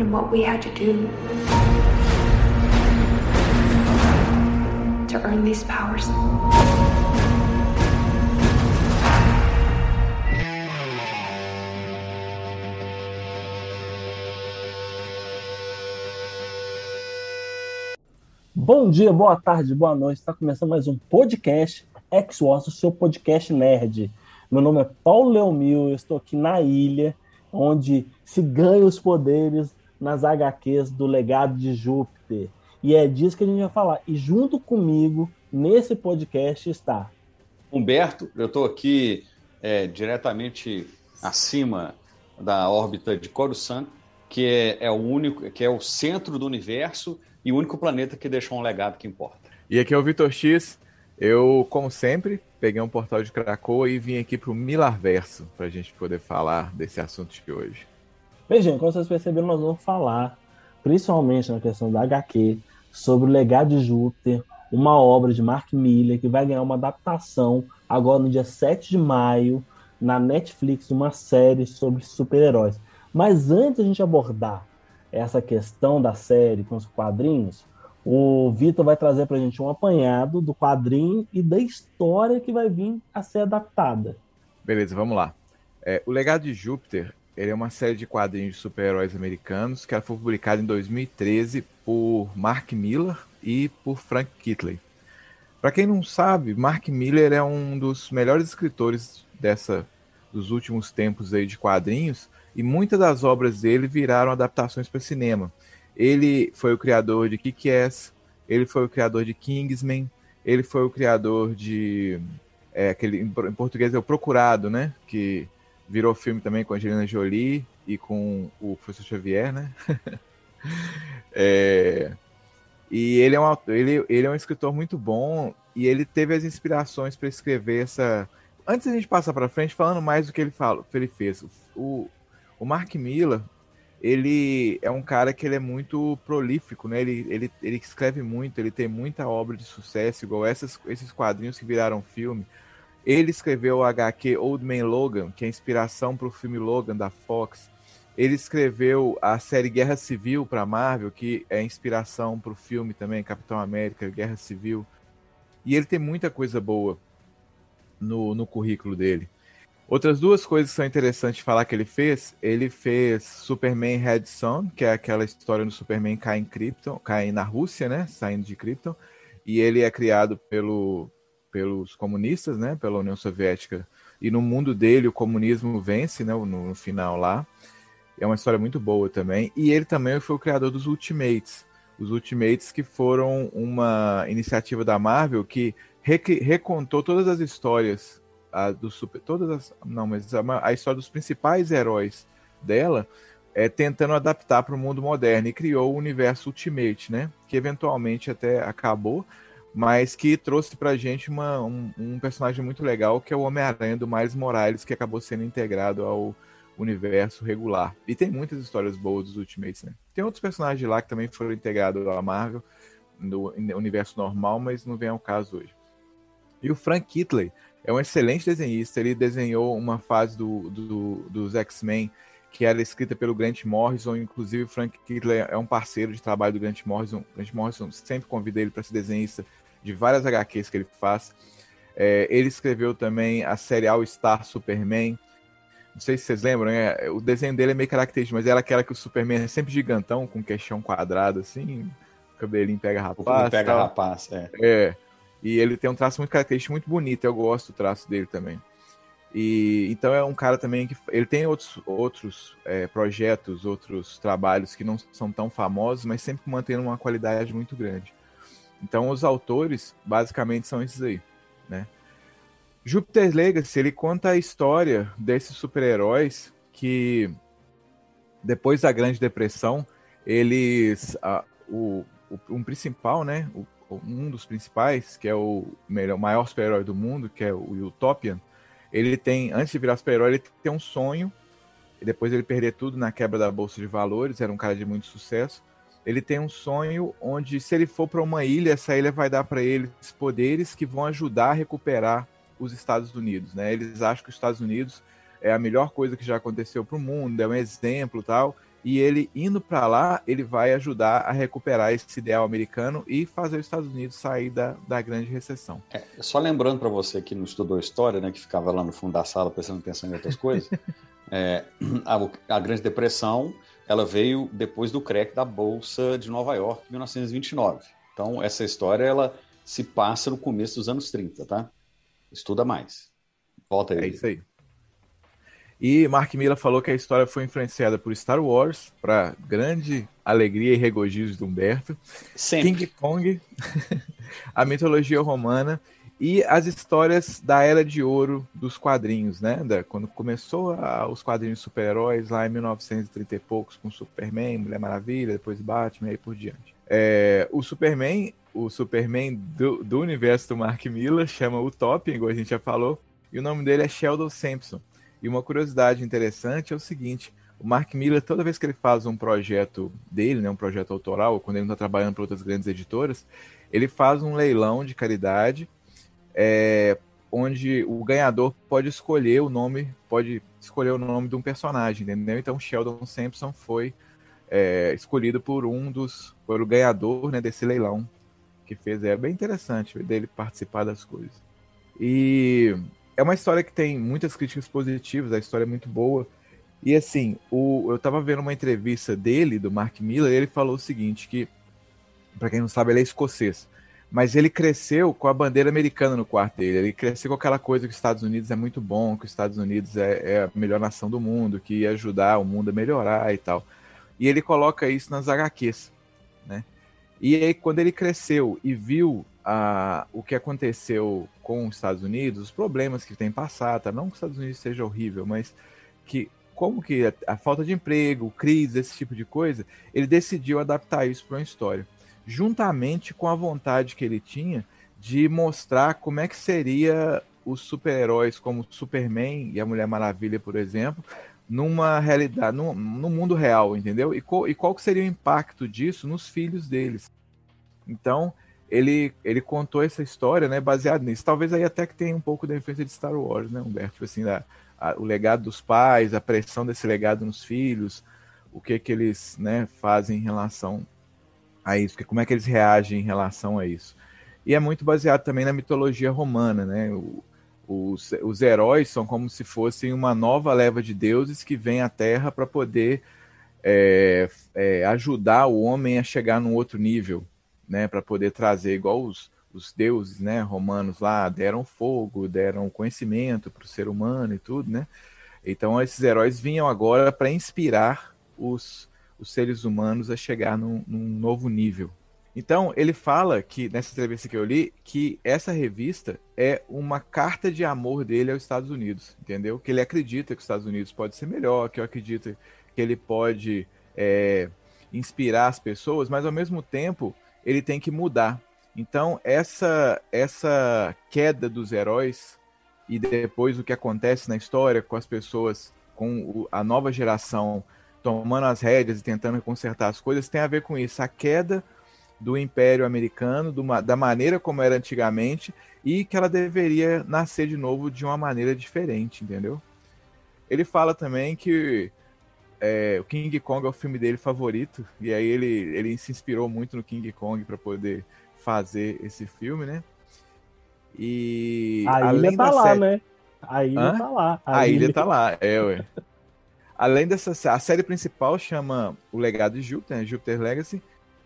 And what we had to do to earn these powers. Bom dia, boa tarde, boa noite. Está começando mais um podcast X-Wars, o seu podcast nerd. Meu nome é Paulo Leomil, eu estou aqui na ilha, onde se ganha os poderes nas HQs do Legado de Júpiter. E é disso que a gente vai falar. E junto comigo, nesse podcast, está Humberto. Eu estou aqui é, diretamente acima da órbita de Coruscant, que é, é, o único, que é o centro do universo e o único planeta que deixou um legado que importa. E aqui é o Vitor X. Eu, como sempre, peguei um portal de Krakoa e vim aqui para o Milarverso para a gente poder falar desse assunto de hoje. Gente, como vocês perceberam, nós vamos falar, principalmente na questão da HQ, sobre o Legado de Júpiter, uma obra de Mark Miller que vai ganhar uma adaptação agora no dia 7 de maio na Netflix, uma série sobre super-heróis. Mas antes de a gente abordar essa questão da série com os quadrinhos, o Vitor vai trazer para a gente um apanhado do quadrinho e da história que vai vir a ser adaptada. Beleza, vamos lá. É, o Legado de Júpiter ele é uma série de quadrinhos de super-heróis americanos que foi publicada em 2013 por Mark Miller e por Frank Kitley. Para quem não sabe, Mark Miller é um dos melhores escritores dessa dos últimos tempos aí de quadrinhos e muitas das obras dele viraram adaptações para cinema. Ele foi o criador de Kick-Ass, ele foi o criador de Kingsman, ele foi o criador de é, aquele em português é o Procurado, né? Que virou filme também com a Angelina Jolie e com o professor Xavier, né? é, e ele é, um, ele, ele é um escritor muito bom e ele teve as inspirações para escrever essa. Antes da gente passar para frente, falando mais do que ele fala, que ele fez, o, o Mark Miller, ele é um cara que ele é muito prolífico, né? Ele, ele, ele escreve muito, ele tem muita obra de sucesso, igual essas, esses quadrinhos que viraram filme. Ele escreveu o HQ Old Man Logan, que é inspiração para o filme Logan da Fox. Ele escreveu a série Guerra Civil para Marvel, que é inspiração para o filme também Capitão América, Guerra Civil. E ele tem muita coisa boa no, no currículo dele. Outras duas coisas que são interessantes falar que ele fez, ele fez Superman Red Son, que é aquela história do Superman cai em Krypton, cai na Rússia, né, saindo de Krypton, e ele é criado pelo pelos comunistas, né, pela União Soviética, e no mundo dele o comunismo vence, né, no, final lá. É uma história muito boa também. E ele também foi o criador dos Ultimates. Os Ultimates que foram uma iniciativa da Marvel que recontou todas as histórias a, do super, todas as, não, mas a, a história dos principais heróis dela, é, tentando adaptar para o mundo moderno e criou o universo Ultimate, né? Que eventualmente até acabou, mas que trouxe pra gente uma, um, um personagem muito legal, que é o Homem-Aranha do Miles Morales, que acabou sendo integrado ao universo regular. E tem muitas histórias boas dos Ultimates, né? Tem outros personagens lá que também foram integrados à Marvel, no universo normal, mas não vem ao caso hoje. E o Frank Kitley é um excelente desenhista, ele desenhou uma fase do, do dos X-Men que era escrita pelo Grant Morrison, inclusive o Frank Kitley é um parceiro de trabalho do Grant Morrison. Grant Morrison sempre convida ele para ser desenhista de várias HQs que ele faz. É, ele escreveu também a série All Star Superman. Não sei se vocês lembram, né? O desenho dele é meio característico, mas era aquela que o Superman é sempre gigantão, com queixão quadrado, assim, cabelinho pega rapaz. Pega tal. rapaz, é. É. E ele tem um traço muito característico, muito bonito. Eu gosto do traço dele também. E então é um cara também que ele tem outros, outros é, projetos, outros trabalhos que não são tão famosos, mas sempre mantendo uma qualidade muito grande. Então, os autores, basicamente, são esses aí, né? Jupiter's Legacy, ele conta a história desses super-heróis que, depois da Grande Depressão, eles... A, o, o, um principal, né? O, um dos principais, que é o melhor, maior super-herói do mundo, que é o Utopian, ele tem, antes de virar super-herói, ele tem um sonho, e depois ele perder tudo na quebra da Bolsa de Valores, era um cara de muito sucesso, ele tem um sonho onde, se ele for para uma ilha, essa ilha vai dar para ele poderes que vão ajudar a recuperar os Estados Unidos. Né? Eles acham que os Estados Unidos é a melhor coisa que já aconteceu para o mundo, é um exemplo tal. E ele indo para lá, ele vai ajudar a recuperar esse ideal americano e fazer os Estados Unidos sair da, da grande recessão. É, só lembrando para você que não estudou história, né, que ficava lá no fundo da sala pensando, pensando em outras coisas, é, a, a Grande Depressão ela veio depois do crack da Bolsa de Nova York, em 1929. Então, essa história ela se passa no começo dos anos 30, tá? Estuda mais. Volta aí. É isso aí. E Mark Miller falou que a história foi influenciada por Star Wars, para grande alegria e regozijo de Humberto. Sempre. King Kong, a mitologia romana e as histórias da era de ouro dos quadrinhos, né? Da, quando começou a, os quadrinhos super-heróis lá em 1930 e poucos, com Superman, Mulher Maravilha, depois Batman e aí por diante. É, o Superman, o Superman do, do universo do Mark Miller, chama Utopian, igual a gente já falou, e o nome dele é Sheldon Sampson. E uma curiosidade interessante é o seguinte: o Mark Miller, toda vez que ele faz um projeto dele, né, um projeto autoral, quando ele não está trabalhando para outras grandes editoras, ele faz um leilão de caridade é, onde o ganhador pode escolher o nome, pode escolher o nome de um personagem, entendeu? Então Sheldon Sampson foi é, escolhido por um dos, por o ganhador né, desse leilão que fez. É bem interessante dele participar das coisas. E é uma história que tem muitas críticas positivas, a história é muito boa. E assim, o, eu estava vendo uma entrevista dele, do Mark Miller, e ele falou o seguinte, que, para quem não sabe, ele é escocês mas ele cresceu com a bandeira americana no quarto dele. Ele cresceu com aquela coisa que os Estados Unidos é muito bom, que os Estados Unidos é, é, a melhor nação do mundo, que ia ajudar o mundo a melhorar e tal. E ele coloca isso nas HQs, né? E aí, quando ele cresceu e viu a, o que aconteceu com os Estados Unidos, os problemas que tem passado, tá? não que os Estados Unidos seja horrível, mas que como que a, a falta de emprego, crise, esse tipo de coisa, ele decidiu adaptar isso para uma história juntamente com a vontade que ele tinha de mostrar como é que seria os super-heróis como Superman e a Mulher Maravilha, por exemplo, numa realidade, no, no mundo real, entendeu? E, co, e qual que seria o impacto disso nos filhos deles. Então, ele, ele contou essa história, né, baseado nisso. Talvez aí até que tenha um pouco da influência de Star Wars, né, Humberto? Tipo assim, a, o legado dos pais, a pressão desse legado nos filhos, o que que eles, né, fazem em relação a isso, que como é que eles reagem em relação a isso. E é muito baseado também na mitologia romana, né? O, os, os heróis são como se fossem uma nova leva de deuses que vem à Terra para poder é, é, ajudar o homem a chegar num outro nível, né? Para poder trazer igual os, os deuses, né? Romanos lá deram fogo, deram conhecimento para o ser humano e tudo, né? Então esses heróis vinham agora para inspirar os os seres humanos a chegar num, num novo nível. Então, ele fala que, nessa entrevista que eu li, que essa revista é uma carta de amor dele aos Estados Unidos, entendeu? Que ele acredita que os Estados Unidos pode ser melhor, que eu acredito que ele pode é, inspirar as pessoas, mas ao mesmo tempo ele tem que mudar. Então, essa, essa queda dos heróis e depois o que acontece na história com as pessoas, com a nova geração tomando as rédeas e tentando consertar as coisas, tem a ver com isso. A queda do Império Americano, do, da maneira como era antigamente, e que ela deveria nascer de novo de uma maneira diferente, entendeu? Ele fala também que é, o King Kong é o filme dele favorito, e aí ele, ele se inspirou muito no King Kong para poder fazer esse filme, né? E a além ilha tá lá, série... né? A ilha Hã? tá lá. A, a ilha... ilha tá lá, é, ué. Além dessa, a série principal chama O Legado de Júpiter, né? Jupiter Legacy,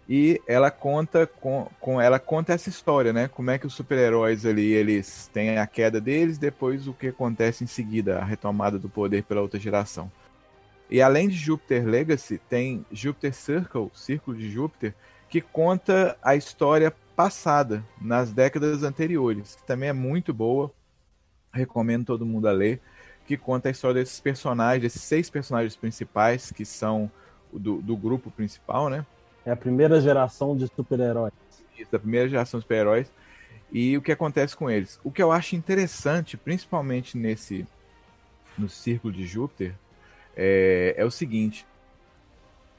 e ela conta com, com ela conta essa história, né? Como é que os super-heróis ali eles têm a queda deles, depois o que acontece em seguida, a retomada do poder pela outra geração. E além de Jupiter Legacy, tem Jupiter Circle, Círculo de Júpiter, que conta a história passada, nas décadas anteriores, que também é muito boa. Recomendo todo mundo a ler, que conta a história desses personagens, desses seis personagens principais, que são do, do grupo principal, né? É a primeira geração de super-heróis. Isso, da primeira geração de super-heróis. E o que acontece com eles. O que eu acho interessante, principalmente nesse no Círculo de Júpiter, é, é o seguinte: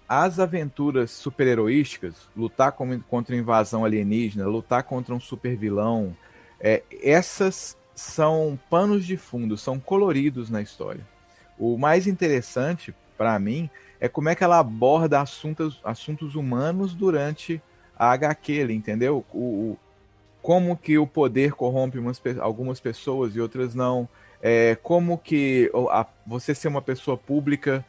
as aventuras super-heroísticas, lutar contra invasão alienígena, lutar contra um super-vilão, é, essas são panos de fundo, são coloridos na história. O mais interessante, para mim, é como é que ela aborda assuntos, assuntos humanos durante a HQ, entendeu? O, o, como que o poder corrompe umas, algumas pessoas e outras não. É, como que a, você ser uma pessoa pública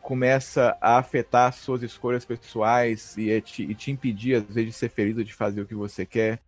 começa a afetar suas escolhas pessoais e, é te, e te impedir, às vezes, de ser feliz ou de fazer o que você quer.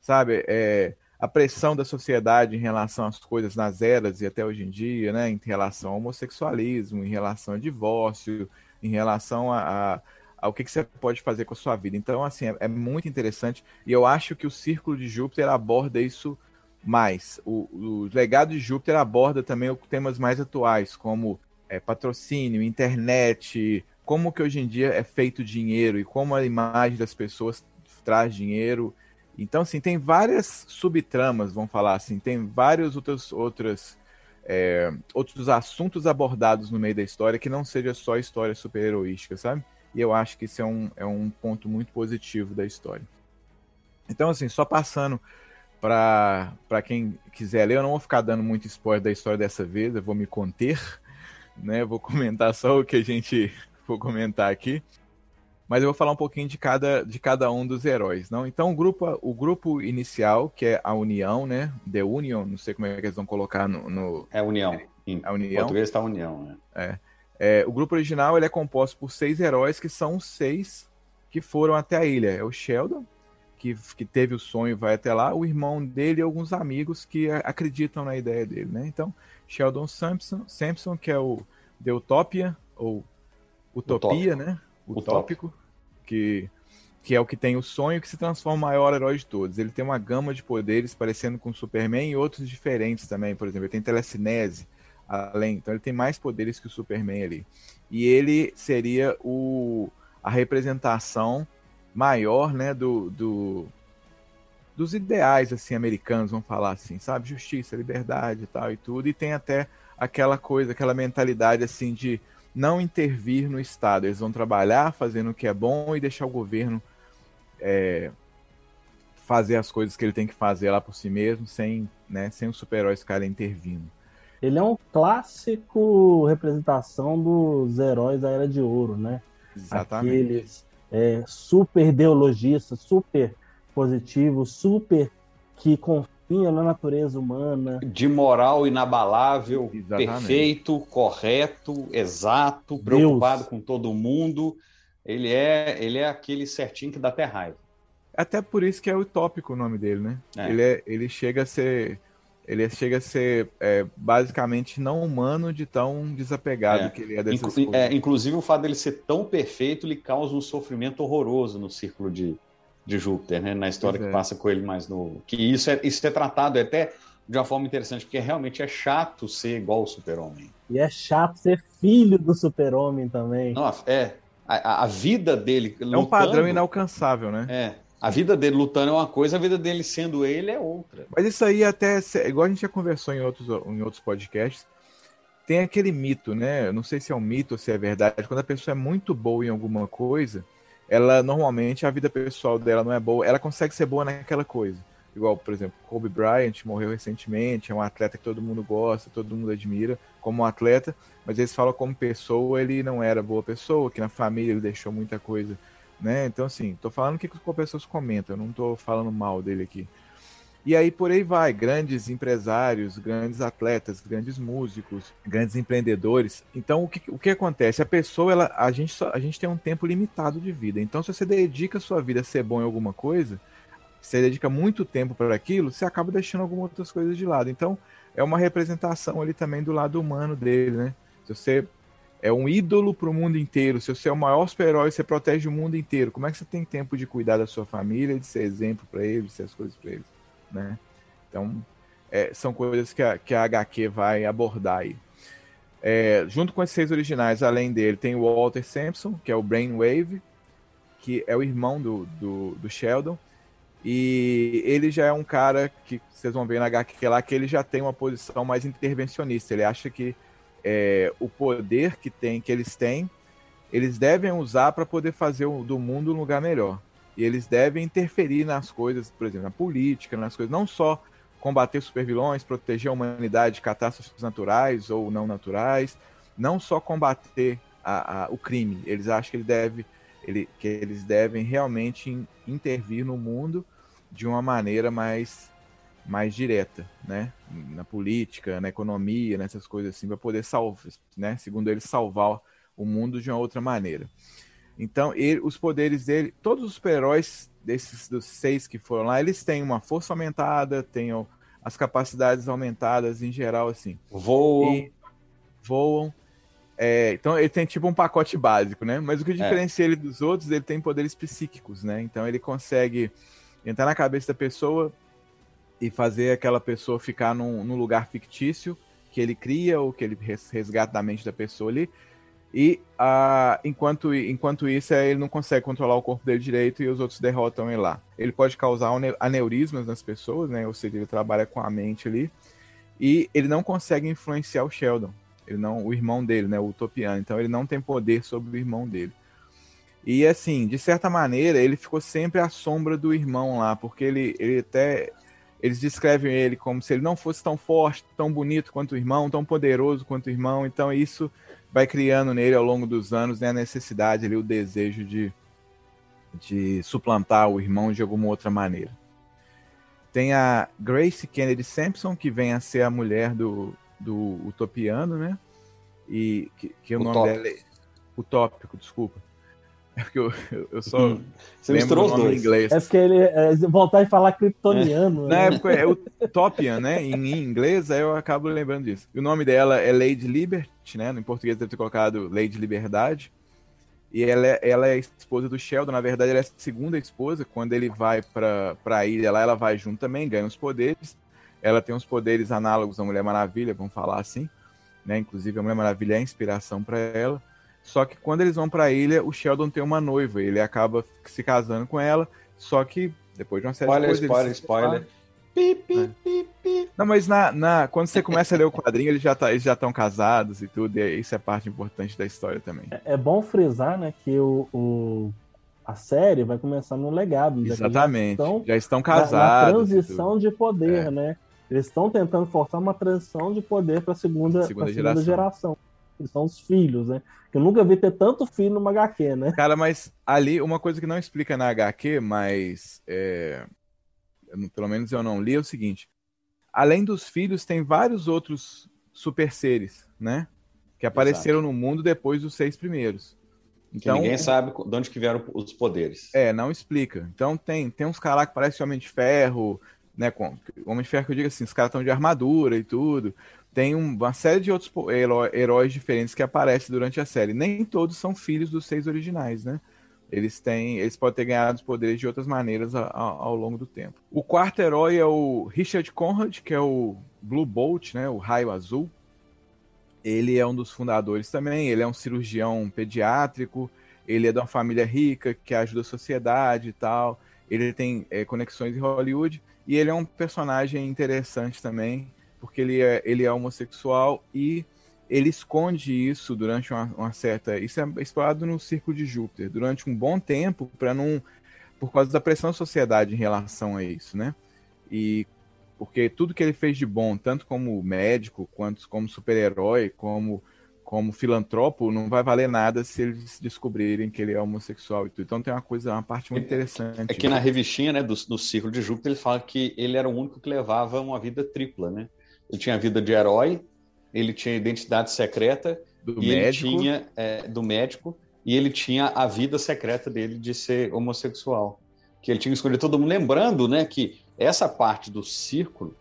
Sabe? É, a pressão da sociedade em relação às coisas nas eras e até hoje em dia, né? Em relação ao homossexualismo, em relação ao divórcio, em relação a, a ao que, que, você pode fazer com a sua vida. Então, assim, é, é, muito interessante e eu acho que o Círculo de Júpiter aborda isso mais. O, o legado de Júpiter aborda também temas mais atuais, como é, patrocínio, internet, como que hoje em dia é feito dinheiro e como a imagem das pessoas traz dinheiro. Então, assim, tem várias subtramas, vamos falar assim, tem vários outros, outras, é, outros assuntos abordados no meio da história que não seja só história super-heroística, sabe? E eu acho que isso é um, é um ponto muito positivo da história. Então, assim, só passando para quem quiser ler, eu não vou ficar dando muito spoiler da história dessa vez, eu vou me conter, né? Vou comentar só o que a gente vou comentar aqui. Mas eu vou falar um pouquinho de cada, de cada um dos heróis, não? Então o grupo, o grupo inicial, que é a União, né? The Union, não sei como é que eles vão colocar no. no... É União. Em a União. português está União, né? É. É, o grupo original ele é composto por seis heróis que são os seis que foram até a ilha. É o Sheldon, que, que teve o sonho e vai até lá, o irmão dele e alguns amigos que acreditam na ideia dele, né? Então, Sheldon Sampson, Sampson que é o The Utopia, ou Utopia, Utópico. né? Utópico, que, que é o que tem o sonho que se transforma no maior herói de todos. Ele tem uma gama de poderes parecendo com o Superman e outros diferentes também, por exemplo, ele tem telecinese, além. Então ele tem mais poderes que o Superman ali. E ele seria o, a representação maior, né, do, do dos ideais assim americanos, vamos falar assim, sabe, justiça, liberdade e tal e tudo. E tem até aquela coisa, aquela mentalidade assim de não intervir no Estado. Eles vão trabalhar fazendo o que é bom e deixar o governo é, fazer as coisas que ele tem que fazer lá por si mesmo, sem, né, sem os super-heróis ficarem intervindo. Ele é um clássico representação dos heróis da Era de Ouro, né? Exatamente. Aqueles é, super ideologistas, super positivos, super que confiam na natureza humana. De moral inabalável, Exatamente. perfeito, correto, exato, preocupado Deus. com todo mundo. Ele é, ele é aquele certinho que dá até raiva. Até por isso que é utópico o nome dele, né? É. Ele, é, ele chega a ser ele chega a ser é, basicamente não humano de tão desapegado é. que ele é dessas Inclu coisas. É, inclusive o fato dele ser tão perfeito lhe causa um sofrimento horroroso no círculo de, de Júpiter, né? Na história que é. passa com ele mais novo. Que isso é, isso é tratado até de uma forma interessante, porque realmente é chato ser igual o super-homem. E é chato ser filho do super-homem também. Nossa, é. A, a, vida dele. É um padrão inalcançável, né? É. A vida dele lutando é uma coisa, a vida dele sendo ele é outra. Mas isso aí até, igual a gente já conversou em outros, em outros podcasts, tem aquele mito, né? Eu não sei se é um mito ou se é verdade. Quando a pessoa é muito boa em alguma coisa, ela normalmente a vida pessoal dela não é boa, ela consegue ser boa naquela coisa. Igual, por exemplo, Kobe Bryant morreu recentemente, é um atleta que todo mundo gosta, todo mundo admira como um atleta, mas eles falam como pessoa ele não era boa pessoa, que na família ele deixou muita coisa né? Então, assim, tô falando o que as pessoas comentam, não tô falando mal dele aqui. E aí por aí vai, grandes empresários, grandes atletas, grandes músicos, grandes empreendedores. Então o que, o que acontece? A pessoa, ela, a, gente só, a gente tem um tempo limitado de vida. Então se você dedica a sua vida a ser bom em alguma coisa, você dedica muito tempo para aquilo, você acaba deixando algumas outras coisas de lado. Então é uma representação ali também do lado humano dele, né? Se você é um ídolo para o mundo inteiro. Se você é o maior super-herói, você protege o mundo inteiro. Como é que você tem tempo de cuidar da sua família, de ser exemplo para eles, de ser as coisas para eles, né? Então, é, são coisas que a, que a HQ vai abordar aí. É, junto com esses seis originais, além dele, tem o Walter Sampson, que é o Brainwave, que é o irmão do, do, do, Sheldon. E ele já é um cara que vocês vão ver na HQ lá que ele já tem uma posição mais intervencionista. Ele acha que é, o poder que tem, que eles têm, eles devem usar para poder fazer o, do mundo um lugar melhor. E eles devem interferir nas coisas, por exemplo, na política, nas coisas, não só combater supervilões, proteger a humanidade de catástrofes naturais ou não naturais, não só combater a, a, o crime. Eles acham que, ele deve, ele, que eles devem realmente in, intervir no mundo de uma maneira mais, mais direta, né? Na política, na economia, nessas coisas assim, para poder salvar, né? Segundo eles, salvar o mundo de uma outra maneira. Então, ele, os poderes dele, todos os super-heróis desses dos seis que foram lá, eles têm uma força aumentada, têm as capacidades aumentadas em geral, assim. Voam. E voam. É, então ele tem tipo um pacote básico, né? Mas o que é. diferencia é. ele dos outros, ele tem poderes psíquicos, né? Então ele consegue entrar na cabeça da pessoa e fazer aquela pessoa ficar num, num lugar fictício que ele cria ou que ele resgata da mente da pessoa ali e uh, enquanto, enquanto isso, é, ele não consegue controlar o corpo dele direito e os outros derrotam ele lá. Ele pode causar aneurismas nas pessoas, né? Ou seja, ele trabalha com a mente ali. E ele não consegue influenciar o Sheldon, ele não, o irmão dele, né? O Utopiano. Então ele não tem poder sobre o irmão dele. E assim, de certa maneira, ele ficou sempre à sombra do irmão lá, porque ele, ele até. Eles descrevem ele como se ele não fosse tão forte, tão bonito quanto o irmão, tão poderoso quanto o irmão. Então isso vai criando nele ao longo dos anos né, a necessidade, ali, o desejo de, de suplantar o irmão de alguma outra maneira. Tem a Grace Kennedy Sampson, que vem a ser a mulher do, do Utopiano, né? E que, que o nome dela é. Utópico, desculpa. É porque eu, eu, só hum. Você lembro o nome em inglês. É porque ele é, voltar e falar kryptoniano. É. Né? Na época é Utopian, né? Em, em, inglês, aí eu acabo lembrando disso. E o nome dela é Lady Liberty, né? No português deve ter colocado Lady Liberdade. E ela é, ela é esposa do Sheldon, na verdade ela é a segunda esposa. Quando ele vai pra, pra ilha lá, ela vai junto também, ganha os poderes. Ela tem uns poderes análogos à Mulher Maravilha, vamos falar assim. Né? Inclusive a Mulher Maravilha é a inspiração para ela. Só que quando eles vão para a ilha, o Sheldon tem uma noiva, ele acaba se casando com ela, só que depois de uma série spoiler, de coisas... Spoiler, spoiler, Pi, pi, é. pi, pi. Não, mas na, na, quando você começa a ler o quadrinho, eles já tá, eles já estão casados e tudo, e isso é parte importante da história também. É, é bom frisar, né, que o, o, a série vai começar no legado. Exatamente. Já estão, já estão casados. Na, na transição de poder, é. né? Eles estão tentando forçar uma transição de poder para a segunda, segunda, segunda geração que são os filhos, né? Eu nunca vi ter tanto filho numa HQ, né? Cara, mas ali, uma coisa que não explica na HQ, mas é, pelo menos eu não li, é o seguinte: além dos filhos, tem vários outros super seres, né? Que apareceram Exato. no mundo depois dos seis primeiros. Então, que ninguém sabe de onde que vieram os poderes. É, não explica. Então tem, tem uns caras que parecem Homem de Ferro, né? Com, Homem de Ferro que eu digo assim, os caras estão de armadura e tudo tem uma série de outros heróis diferentes que aparecem durante a série. Nem todos são filhos dos seis originais, né? Eles têm, eles podem ter ganhado os poderes de outras maneiras ao, ao longo do tempo. O quarto herói é o Richard Conrad, que é o Blue Bolt, né? O Raio Azul. Ele é um dos fundadores também. Ele é um cirurgião pediátrico. Ele é de uma família rica que ajuda a sociedade e tal. Ele tem é, conexões em Hollywood e ele é um personagem interessante também porque ele é, ele é homossexual e ele esconde isso durante uma, uma, certa. Isso é explorado no Círculo de Júpiter durante um bom tempo para não. por causa da pressão da sociedade em relação a isso, né? E porque tudo que ele fez de bom, tanto como médico, quanto como super-herói, como como filantropo, não vai valer nada se eles descobrirem que ele é homossexual e tudo. Então tem uma coisa, uma parte muito interessante. É que na revistinha, né, do, do Círculo de Júpiter, ele fala que ele era o único que levava uma vida tripla, né? Ele tinha a vida de herói, ele tinha identidade secreta do médico. tinha é, do médico e ele tinha a vida secreta dele de ser homossexual, que ele tinha escolhido todo mundo lembrando, né, que essa parte do círculo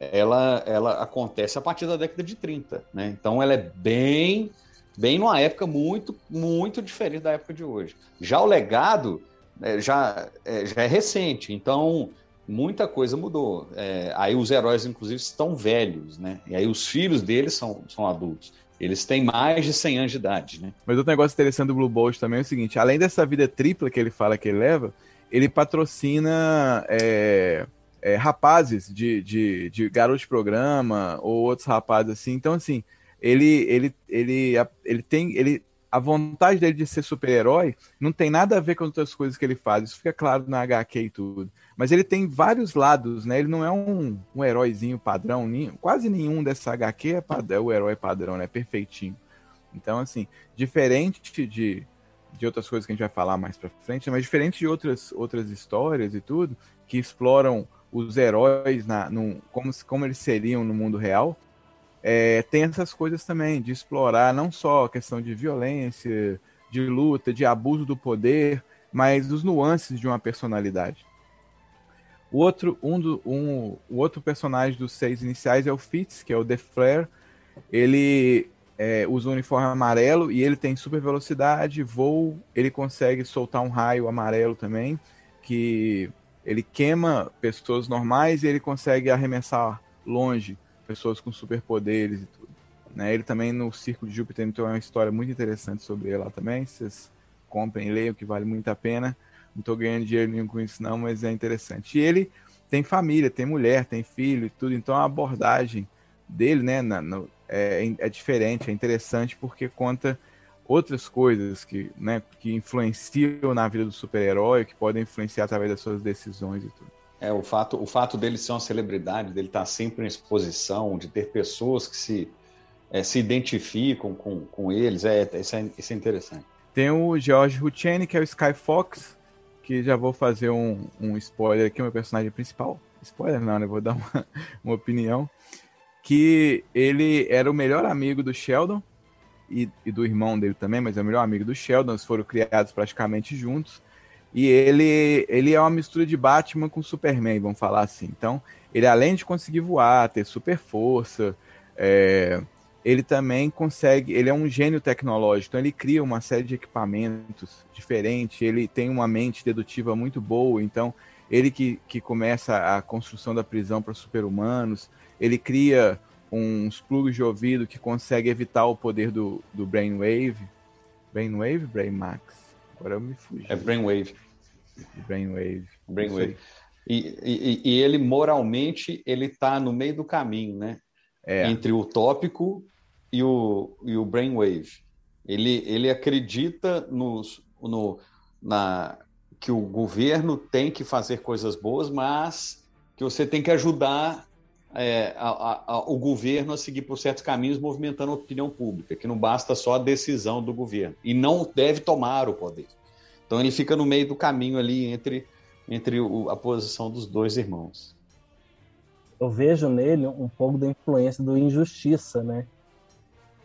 ela ela acontece a partir da década de 30, né? Então ela é bem bem numa época muito, muito diferente da época de hoje. Já o legado é, já, é, já é recente, então muita coisa mudou. É, aí os heróis, inclusive, estão velhos, né? E aí os filhos deles são, são adultos. Eles têm mais de 100 anos de idade, né? Mas outro negócio interessante do Blue Bolt também é o seguinte: além dessa vida tripla que ele fala que ele leva, ele patrocina é, é, rapazes de, de, de garoto de programa ou outros rapazes assim. Então, assim, ele, ele, ele, ele tem. Ele, a vontade dele de ser super-herói não tem nada a ver com outras coisas que ele faz. Isso fica claro na HQ e tudo. Mas ele tem vários lados, né? Ele não é um, um heróizinho padrão. Nem, quase nenhum dessa HQ é, é o herói padrão, né? Perfeitinho. Então, assim, diferente de, de outras coisas que a gente vai falar mais pra frente, mas diferente de outras, outras histórias e tudo, que exploram os heróis na, no, como, como eles seriam no mundo real, é, tem essas coisas também, de explorar não só a questão de violência, de luta, de abuso do poder, mas os nuances de uma personalidade. O outro, um do, um, o outro personagem dos seis iniciais é o Fitz, que é o The Flare. Ele é, usa um uniforme amarelo e ele tem super velocidade, voo, ele consegue soltar um raio amarelo também, que ele queima pessoas normais e ele consegue arremessar longe pessoas com superpoderes e tudo. Né? Ele também no Círculo de Júpiter tem uma história muito interessante sobre ele lá também. Vocês comprem e leiam, que vale muito a pena. Não estou ganhando dinheiro nenhum com isso, não, mas é interessante. E ele tem família, tem mulher, tem filho e tudo, então a abordagem dele né, na, no, é, é diferente, é interessante porque conta outras coisas que, né, que influenciam na vida do super-herói, que podem influenciar através das suas decisões e tudo. É, o fato, o fato dele ser uma celebridade, dele estar sempre em exposição, de ter pessoas que se, é, se identificam com, com eles, é, isso, é, isso é interessante. Tem o George Ruchene, que é o Sky Fox, que já vou fazer um, um spoiler aqui, o meu personagem principal. Spoiler não, né? Vou dar uma, uma opinião. Que ele era o melhor amigo do Sheldon e, e do irmão dele também, mas é o melhor amigo do Sheldon. Eles foram criados praticamente juntos. E ele, ele é uma mistura de Batman com Superman, vamos falar assim. Então, ele além de conseguir voar, ter super força, é, ele também consegue. Ele é um gênio tecnológico, então ele cria uma série de equipamentos diferentes. Ele tem uma mente dedutiva muito boa, então ele que, que começa a construção da prisão para super-humanos. Ele cria uns plugs de ouvido que consegue evitar o poder do, do Brainwave. Brainwave? Brainmax? Agora eu me fugi. É Brainwave. Brainwave. Brainwave. E, e, e, ele, moralmente, ele está no meio do caminho, né? É. Entre o tópico e o, e o Brainwave. Ele, ele acredita nos, no, na, que o governo tem que fazer coisas boas, mas que você tem que ajudar é, a, a, a, o governo a seguir por certos caminhos, movimentando a opinião pública, que não basta só a decisão do governo, e não deve tomar o poder. Então ele fica no meio do caminho ali entre, entre o, a posição dos dois irmãos. Eu vejo nele um pouco da influência do Injustiça, né?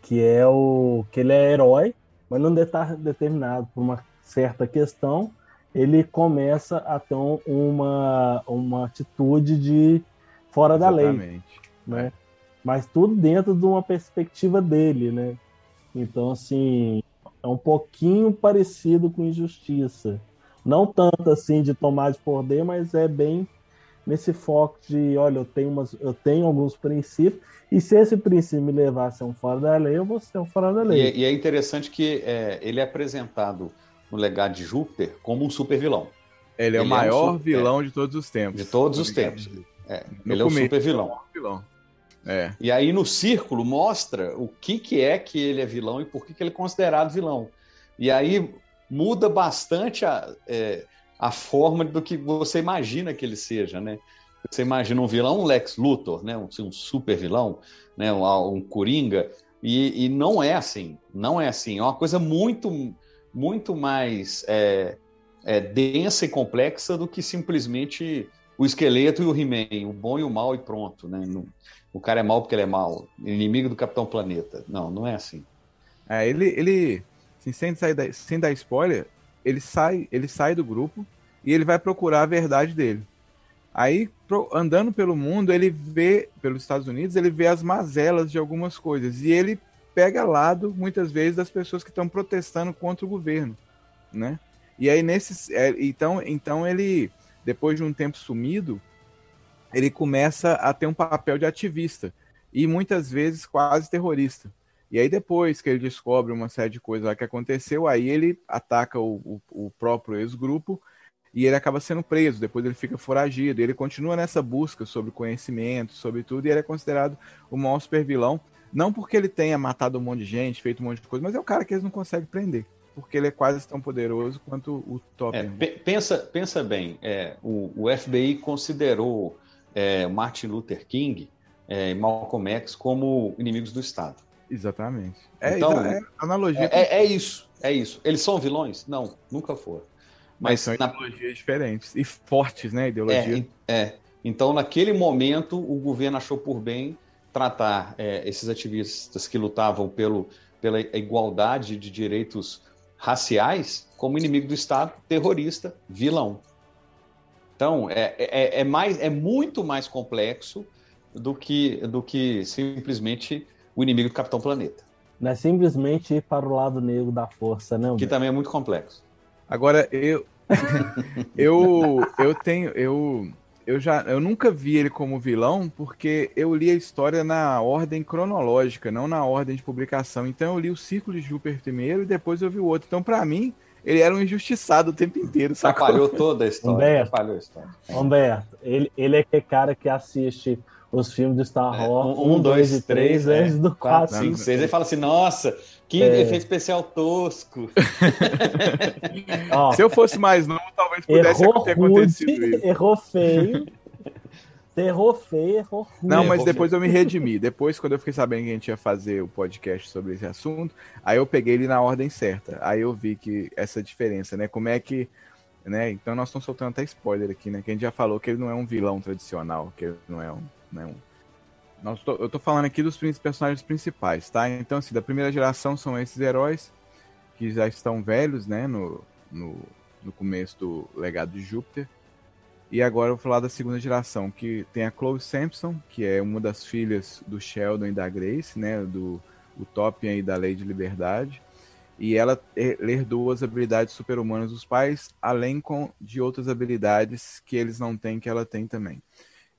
Que é o que ele é herói, mas não está determinado por uma certa questão, ele começa a ter uma, uma atitude de fora Exatamente. da lei. Né? Mas tudo dentro de uma perspectiva dele, né? Então, assim, é um pouquinho parecido com Injustiça. Não tanto assim de tomar de poder, mas é bem nesse foco de, olha, eu tenho, umas, eu tenho alguns princípios, e se esse princípio me levar a ser um fora da lei, eu vou ser um fora da lei. E, e é interessante que é, ele é apresentado no legado de Júpiter como um super vilão. Ele é ele o maior é um vilão de todos os tempos. De todos os tempos. É, ele é um super vilão. vilão. É. E aí no círculo mostra o que, que é que ele é vilão e por que, que ele é considerado vilão. E aí muda bastante a, é, a forma do que você imagina que ele seja, né? Você imagina um vilão, um Lex Luthor, né? um, um super vilão, né? um, um Coringa, e, e, não é assim, não é assim. É uma coisa muito, muito mais é, é, densa e complexa do que simplesmente o esqueleto e o He-Man, o bom e o mal e pronto, né? o cara é mal porque ele é mal, inimigo do Capitão Planeta. Não, não é assim. É, ele, ele assim, sem, sair sem dar spoiler, ele sai, ele sai do grupo e ele vai procurar a verdade dele. Aí, andando pelo mundo, ele vê, pelos Estados Unidos, ele vê as mazelas de algumas coisas. E ele pega lado, muitas vezes, das pessoas que estão protestando contra o governo, né? E aí, nesses. É, então, então, ele, depois de um tempo sumido, ele começa a ter um papel de ativista e muitas vezes quase terrorista. E aí, depois que ele descobre uma série de coisas lá que aconteceu, aí ele ataca o, o, o próprio ex-grupo e ele acaba sendo preso. Depois ele fica foragido. ele continua nessa busca sobre conhecimento, sobre tudo, e ele é considerado o maior super vilão. Não porque ele tenha matado um monte de gente, feito um monte de coisa, mas é o cara que eles não conseguem prender. Porque ele é quase tão poderoso quanto o Top. É, pensa, pensa bem, é, o, o, FBI considerou é, Martin Luther King é, e Malcolm X como inimigos do Estado. Exatamente. É, então, é, analogia. É, é, isso, é isso. Eles são vilões? Não, nunca foram. Mas, são na... ideologias diferentes e fortes, né? Ideologia. É, é, Então, naquele momento, o governo achou por bem tratar é, esses ativistas que lutavam pelo, pela igualdade de direitos raciais como inimigo do Estado, terrorista, vilão. Então, é, é, é, mais, é muito mais complexo do que, do que simplesmente o inimigo do Capitão Planeta. Não é simplesmente ir para o lado negro da força, né? Que também é muito complexo. Agora, eu, eu, eu tenho, eu, eu já, eu nunca vi ele como vilão porque eu li a história na ordem cronológica, não na ordem de publicação. Então eu li o Círculo de Júpiter primeiro e depois eu vi o outro. Então para mim ele era um injustiçado o tempo inteiro. Sacou? Atrapalhou toda a história. Humberto, a história. Humberto ele, ele é aquele cara que assiste os filmes do Star é, Wars. É, um, um, dois, dois e três, três antes do quatro, cinco, seis. Ele fala assim: nossa, que é... efeito especial tosco. Ó, Se eu fosse mais novo, talvez pudesse ter acontecido isso. Errou feio. errou feio, errou ruim. Não, mas depois eu me redimi. Depois, quando eu fiquei sabendo que a gente ia fazer o podcast sobre esse assunto, aí eu peguei ele na ordem certa. Aí eu vi que essa diferença, né? Como é que. Né? Então nós estamos soltando até spoiler aqui, né? Que a gente já falou que ele não é um vilão tradicional, que ele não é um né? Nós tô, eu tô falando aqui dos personagens principais, tá? Então, assim, da primeira geração são esses heróis que já estão velhos, né? No, no, no começo do legado de Júpiter. E agora eu vou falar da segunda geração, que tem a Chloe Sampson, que é uma das filhas do Sheldon e da Grace, né? Do Utopian e da Lei de Liberdade. E ela herdou as habilidades super-humanas dos pais, além com, de outras habilidades que eles não têm, que ela tem também.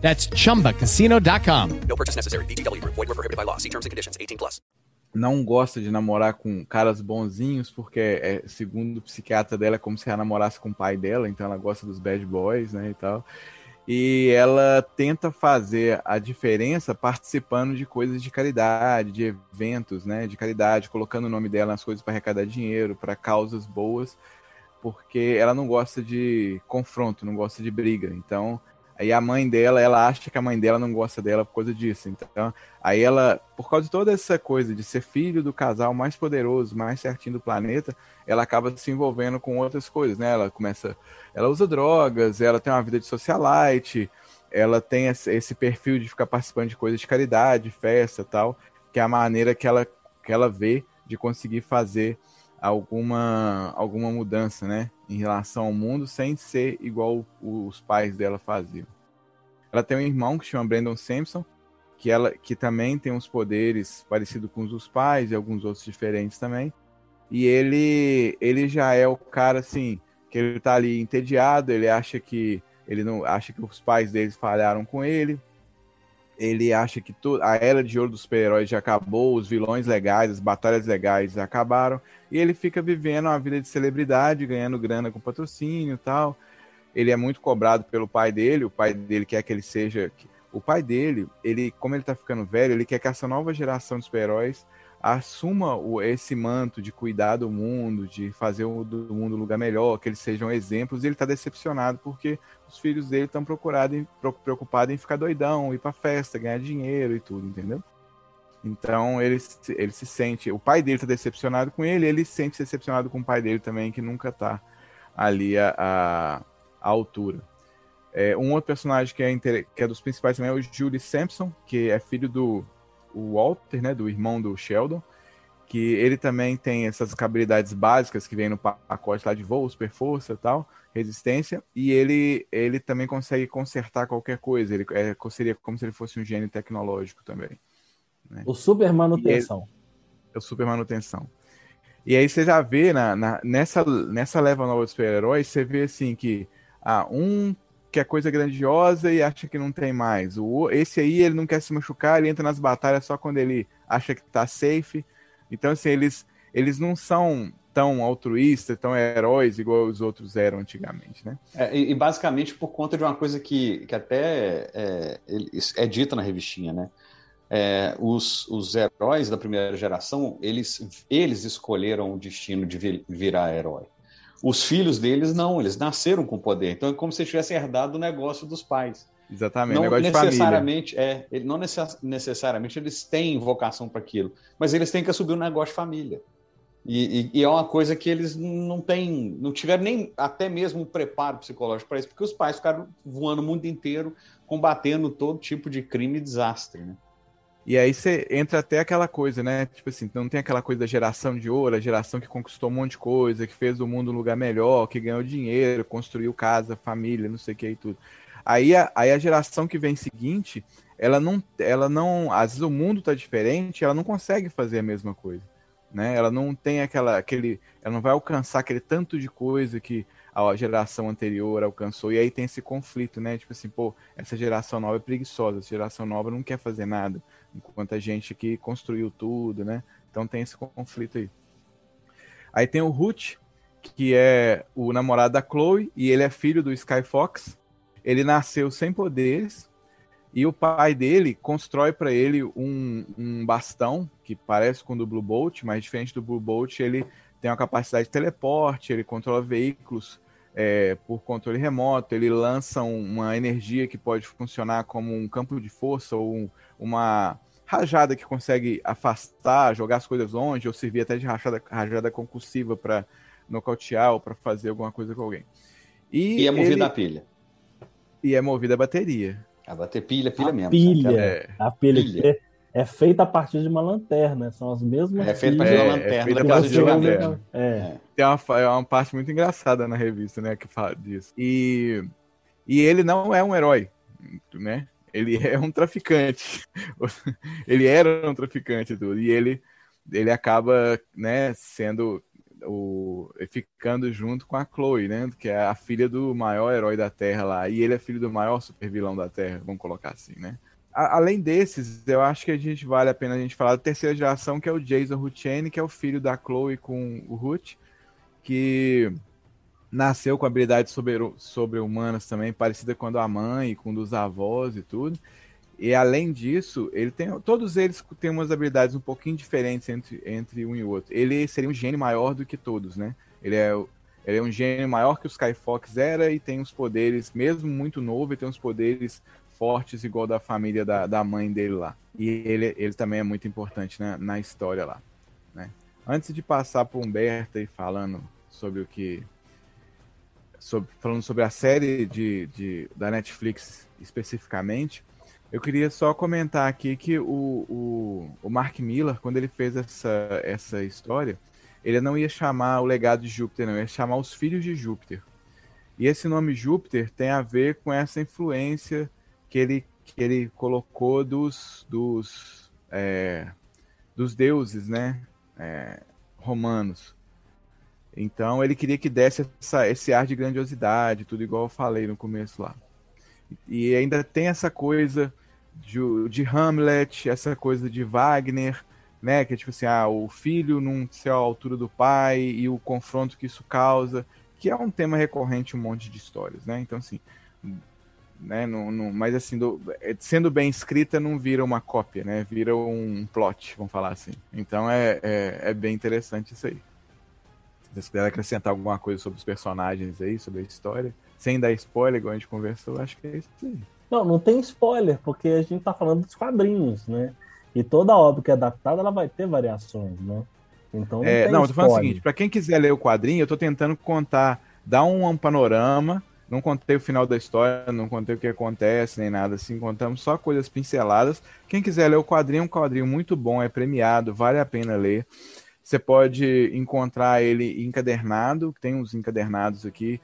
That's chumbacasino.com. No purchase necessary. BGW. Void were prohibited by law. See terms and conditions 18 plus. Não gosta de namorar com caras bonzinhos, porque, é, segundo o psiquiatra dela, é como se ela namorasse com o pai dela, então ela gosta dos bad boys, né, e tal. E ela tenta fazer a diferença participando de coisas de caridade, de eventos, né, de caridade, colocando o nome dela nas coisas para arrecadar dinheiro, para causas boas, porque ela não gosta de confronto, não gosta de briga. Então, Aí a mãe dela, ela acha que a mãe dela não gosta dela por causa disso. Então, aí ela, por causa de toda essa coisa de ser filho do casal mais poderoso, mais certinho do planeta, ela acaba se envolvendo com outras coisas, né? Ela começa, ela usa drogas, ela tem uma vida de socialite, ela tem esse perfil de ficar participando de coisas de caridade, festa, tal, que é a maneira que ela que ela vê de conseguir fazer alguma alguma mudança, né? em relação ao mundo sem ser igual os pais dela faziam. Ela tem um irmão que chama Brandon Sampson, que ela que também tem uns poderes parecidos com os dos pais e alguns outros diferentes também. E ele ele já é o cara assim, que ele tá ali entediado, ele acha que ele não acha que os pais deles falharam com ele. Ele acha que to- a era de ouro dos super-heróis já acabou, os vilões legais, as batalhas legais acabaram, e ele fica vivendo uma vida de celebridade, ganhando grana com patrocínio e tal. Ele é muito cobrado pelo pai dele, o pai dele quer que ele seja. O pai dele, ele, como ele tá ficando velho, ele quer que essa nova geração de super-heróis assuma o, esse manto de cuidar do mundo, de fazer o do mundo um lugar melhor, que eles sejam exemplos, e ele tá decepcionado porque os filhos dele estão preocupados em ficar doidão, ir pra festa, ganhar dinheiro e tudo, entendeu? Então ele, ele se sente. O pai dele tá decepcionado com ele, ele se sente decepcionado com o pai dele também, que nunca tá ali a, a, a altura. É, um outro personagem que é, que é dos principais também é o Julie Sampson, que é filho do o Walter, né, do irmão do Sheldon, que ele também tem essas habilidades básicas que vem no pa- pacote lá de voo, super força e tal, resistência, e ele, ele também consegue consertar qualquer coisa, ele é, seria como se ele fosse um gênio tecnológico também. né? O super manutenção. É o super manutenção. E aí você já vê na, na- nessa, nessa leva nova de super-heróis, você vê assim que ah, um quer coisa grandiosa e acha que não tem mais. O, esse aí ele não quer se machucar, ele entra nas batalhas só quando ele acha que tá safe. Então, assim, eles, eles não são tão altruístas, tão heróis igual os outros eram antigamente, né? É, e, basicamente por conta de uma coisa que, que até é, é dita na revistinha, né? É, os, os heróis da primeira geração, eles, eles escolheram o destino de vi- virar herói. Os filhos deles não, eles nasceram com poder. Então é como se tivessem herdado o negócio dos pais. Exatamente, Não negócio de família. necessariamente, é, não necess- necessariamente eles têm vocação para aquilo, mas eles têm que assumir um negócio de família. E, e- e é uma coisa que eles não têm, não tiveram nem até mesmo um preparo psicológico para isso, porque os pais ficaram voando o mundo inteiro, combatendo todo tipo de crime e desastre. Né? E aí você entra até aquela coisa, né? Tipo assim, não tem aquela coisa da geração de ouro, a geração que conquistou um monte de coisa, que fez do mundo um lugar melhor, que ganhou dinheiro, construiu casa, família, não sei o que e tudo. Aí a, aí a geração que vem seguinte, ela não, ela não, às vezes o mundo tá diferente, ela não consegue fazer a mesma coisa, né? Ela não tem aquela, aquele, ela não vai alcançar aquele tanto de coisa que a geração anterior alcançou, e aí tem esse conflito, né? Tipo assim, pô, essa geração nova é preguiçosa, essa geração nova não quer fazer nada, enquanto a gente aqui construiu tudo, né? Então tem esse conflito aí. Aí tem o Ruth, que é o namorado da Chloe, e ele é filho do Sky Fox. Ele nasceu sem poderes, e o pai dele constrói para ele um, um bastão que parece com o do Blue Bolt, mas diferente do Blue Bolt, ele tem uma capacidade de teleporte, ele controla veículos é, por controle remoto, ele lança um- uma energia que pode funcionar como um campo de força ou um- uma rajada que consegue afastar, jogar as coisas longe, ou servir até de rajada, rajada concussiva para nocautear ou para fazer alguma coisa com alguém. E, é movida ele- a pilha. E é movida a bateria. A bater pilha, pilha A mesmo. pilha. É. A pilha, Pilha. é, é feita a partir de uma lanterna. São as mesmas É feita a partir da É, é lanterna feita a partir de antigamente. lanterna. É. Tem uma, é uma parte muito engraçada na revista, né, que fala disso. E, e ele não é um herói, né? Ele é um traficante. ele era um traficante tudo. E ele, ele acaba, né, sendo o ficando junto com a Chloe, né, que é a filha do maior herói da Terra lá. E ele é filho do maior supervilão da Terra, vamos colocar assim, né? A- além desses, eu acho que a gente vale a pena a gente falar da terceira geração, que é o Jason Ruchene, que é o filho da Chloe com o Ruth, que nasceu com habilidades sobre- sobre-humanas também, parecida com a da mãe, com dos avós e tudo. E além disso, ele tem. Todos eles têm umas habilidades um pouquinho diferentes entre, entre um e outro. Ele seria um gênio maior do que todos, né? Ele é, ele é um gênio maior que o Skyfox era e tem uns poderes, mesmo muito novo, ele tem uns poderes fortes igual da família da, da mãe dele lá. E ele, ele também é muito importante na, na história lá. Né? Antes de passar para o Humberto e falando sobre o que. Sobre, falando sobre a série de, de, da Netflix especificamente, eu queria só comentar aqui que o, o, o Mark Miller, quando ele fez essa, essa história, ele não ia chamar o legado de Júpiter, não, ia chamar os filhos de Júpiter. E esse nome Júpiter tem a ver com essa influência que ele, que ele colocou dos, dos, é, dos deuses né, é, romanos. Então ele queria que desse essa, esse ar de grandiosidade, tudo igual eu falei no começo lá. E ainda tem essa coisa de, de Hamlet, essa coisa de Wagner, né? Que é tipo assim, ah, o filho não ser à altura do pai e o confronto que isso causa, que é um tema recorrente em um monte de histórias, né? Então, assim, né? Não, não, mas assim, do, sendo bem escrita, não vira uma cópia, né? Vira um plot, vamos falar assim. Então é, é, é bem interessante isso aí. Se vocês quiserem acrescentar alguma coisa sobre os personagens aí, sobre a história, sem dar spoiler, igual a gente conversou, acho que é isso aí. Não, não tem spoiler, porque a gente tá falando dos quadrinhos, né? E toda obra que é adaptada, ela vai ter variações, né? Então não é, Não, eu tô falando o seguinte, pra quem quiser ler o quadrinho, eu tô tentando contar, dar um, um panorama, não contei o final da história, não contei o que acontece, nem nada assim, contamos só coisas pinceladas. Quem quiser ler o quadrinho, é um quadrinho muito bom, é premiado, vale a pena ler. Você pode encontrar ele encadernado, tem uns encadernados aqui,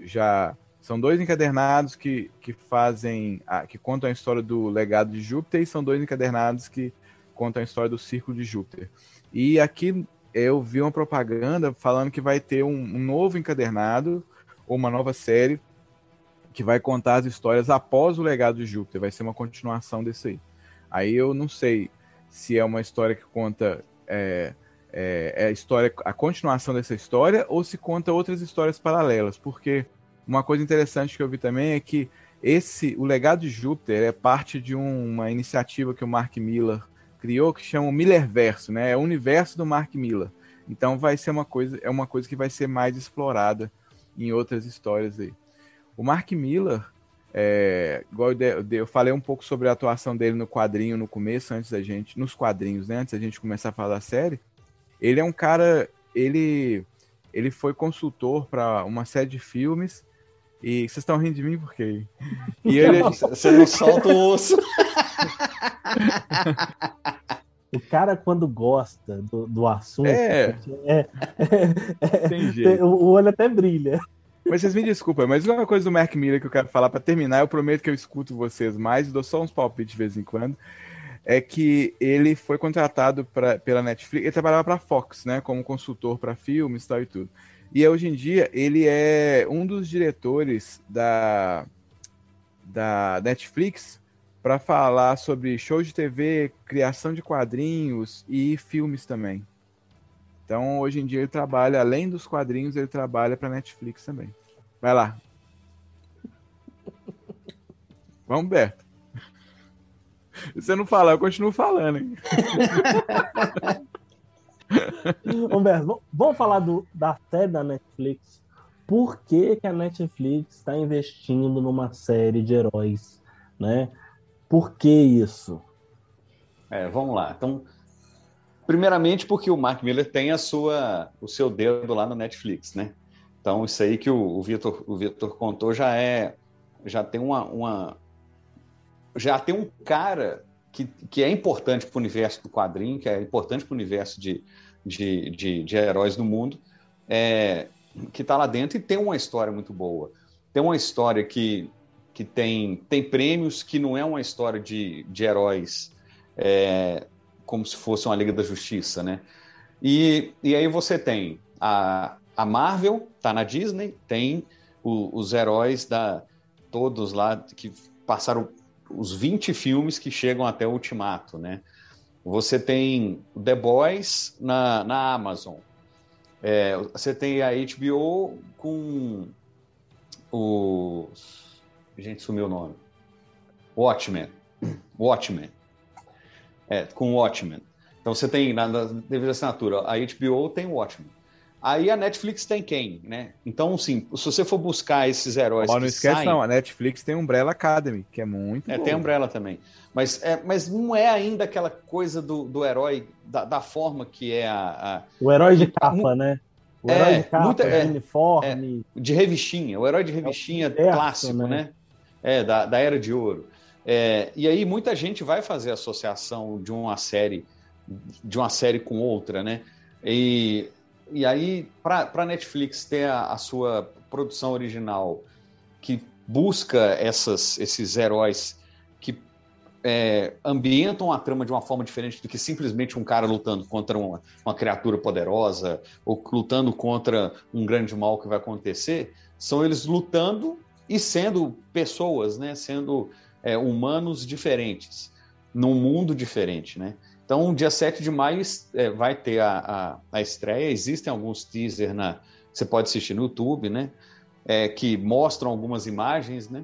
já são dois encadernados que, que fazem, que contam a história do legado de Júpiter e são dois encadernados que contam a história do Círculo de Júpiter. E aqui eu vi uma propaganda falando que vai ter um, um novo encadernado ou uma nova série que vai contar as histórias após o legado de Júpiter. Vai ser uma continuação desse aí. Aí eu não sei se é uma história que conta é, é, é, a história, a continuação dessa história, ou se conta outras histórias paralelas. Porque uma coisa interessante que eu vi também é que esse, o legado de Júpiter é parte de um, uma iniciativa que o Mark Miller criou que chama o Millerverso, né? É o universo do Mark Miller. Então vai ser uma coisa, é uma coisa que vai ser mais explorada em outras histórias aí. O Mark Miller, é, igual eu, eu, falei um pouco sobre a atuação dele no quadrinho no começo, antes da gente, nos quadrinhos, né, antes da gente começar a falar da série. Ele é um cara, ele, ele foi consultor para uma série de filmes. E vocês estão rindo de mim por quê? E ele, você não solta o osso. O cara, quando gosta do, do assunto, é. é, é Tem jeito. o olho até brilha. Mas vocês me desculpem, mas uma coisa do Mark Miller que eu quero falar para terminar, eu prometo que eu escuto vocês mais, dou só uns palpites de vez em quando, é que ele foi contratado pra, pela Netflix, ele trabalhava para Fox, né, como consultor para filmes tal e tudo. E hoje em dia ele é um dos diretores da, da Netflix para falar sobre shows de TV, criação de quadrinhos e filmes também. Então, hoje em dia ele trabalha, além dos quadrinhos, ele trabalha para Netflix também. Vai lá. Vamos, Beto. Se você não falar, eu continuo falando. Hein? Humberto, vamos falar do, da série da Netflix. Por que, que a Netflix está investindo numa série de heróis, né? Por que isso? É, vamos lá. Então, primeiramente porque o Mark Miller tem a sua, o seu dedo lá no Netflix, né? Então, isso aí que o, o Vitor o Vitor contou já é já tem uma, uma já tem um cara que, que é importante para o universo do quadrinho, que é importante para o universo de, de, de, de, heróis do mundo, é, que está lá dentro e tem uma história muito boa. Tem uma história que que tem, tem prêmios, que não é uma história de, de heróis é, como se fosse uma Liga da Justiça, né? E, e aí você tem a, a Marvel, tá na Disney, tem o, os heróis da todos lá que passaram os 20 filmes que chegam até o Ultimato, né? Você tem The Boys na, na Amazon. É, você tem a HBO com os gente, sumiu o nome. Watchmen. Watchmen. É, com Watchmen. Então você tem na, na devida assinatura, a HBO tem Watchmen. Aí a Netflix tem quem, né? Então, sim, se você for buscar esses heróis. Oh, não esquece, saem... não. A Netflix tem Umbrella Academy, que é muito. É, bom. tem Umbrella também. Mas, é, mas não é ainda aquela coisa do, do herói, da, da forma que é a, a... O herói de capa, né? O é, herói de capa, muita, é, uniforme. É, de revistinha, o herói de revistinha é clássico, né? né? É, da, da Era de Ouro. É, e aí muita gente vai fazer associação de uma série de uma série com outra, né? E, e aí, para a Netflix ter a, a, sua produção original que busca essas, esses heróis que é, ambientam a trama de uma forma diferente do que simplesmente um cara lutando contra uma, uma criatura poderosa ou lutando contra um grande mal que vai acontecer, são eles lutando e sendo pessoas, né? Sendo é, humanos diferentes, num mundo diferente, né? Então, dia 7 de maio é, vai ter a, a, a, estreia. Existem alguns teasers na. Você pode assistir no YouTube, né? É, que mostram algumas imagens, né?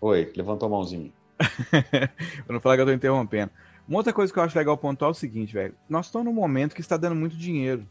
Oi, levantou a mãozinha. Pra não falar que eu tô interrompendo. Uma outra coisa que eu acho legal pontuar é o seguinte, velho. Nós estamos num momento que está dando muito dinheiro.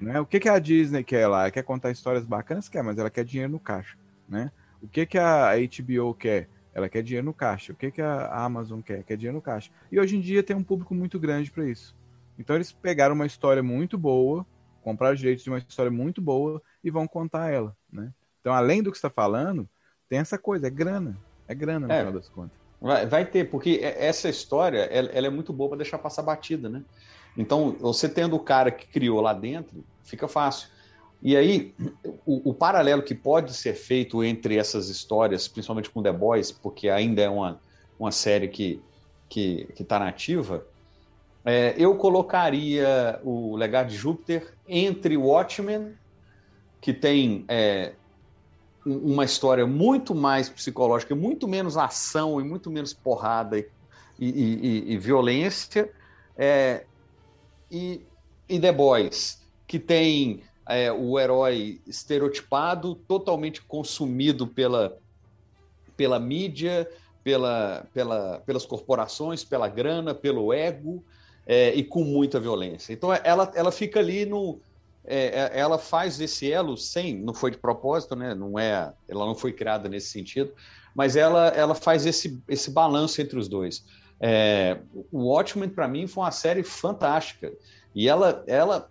Né? O que, que a Disney quer lá? Ela quer contar histórias bacanas? Quer, mas ela quer dinheiro no caixa. Né? O que, que a HBO quer? Ela quer dinheiro no caixa. O que, que a Amazon quer? Quer dinheiro no caixa. E hoje em dia tem um público muito grande para isso. Então eles pegaram uma história muito boa, compraram os direitos de uma história muito boa e vão contar ela. Né? Então, além do que você está falando, tem essa coisa, é grana. É grana no É. final das contas. Vai, vai ter, porque essa história ela, ela é muito boa para deixar passar batida, né? Então, você tendo o cara que criou lá dentro, fica fácil. E aí, o, o paralelo que pode ser feito entre essas histórias, principalmente com The Boys, porque ainda é uma, uma série que que está nativa, é, eu colocaria o Legado de Júpiter entre Watchmen, que tem é, um- uma história muito mais psicológica, muito menos ação e muito menos porrada e, e- e- e violência, é, e The Boys, que tem é, o herói estereotipado, totalmente consumido pela, pela mídia, pela, pela, pelas corporações, pela grana, pelo ego, é, e com muita violência. Então ela, ela fica ali no. é, é, ela faz esse elo sem, não foi de propósito, né? Não é, ela não foi criada nesse sentido, mas ela, ela faz esse, esse balanço entre os dois. É, o Watchmen para mim foi uma série fantástica e ela, ela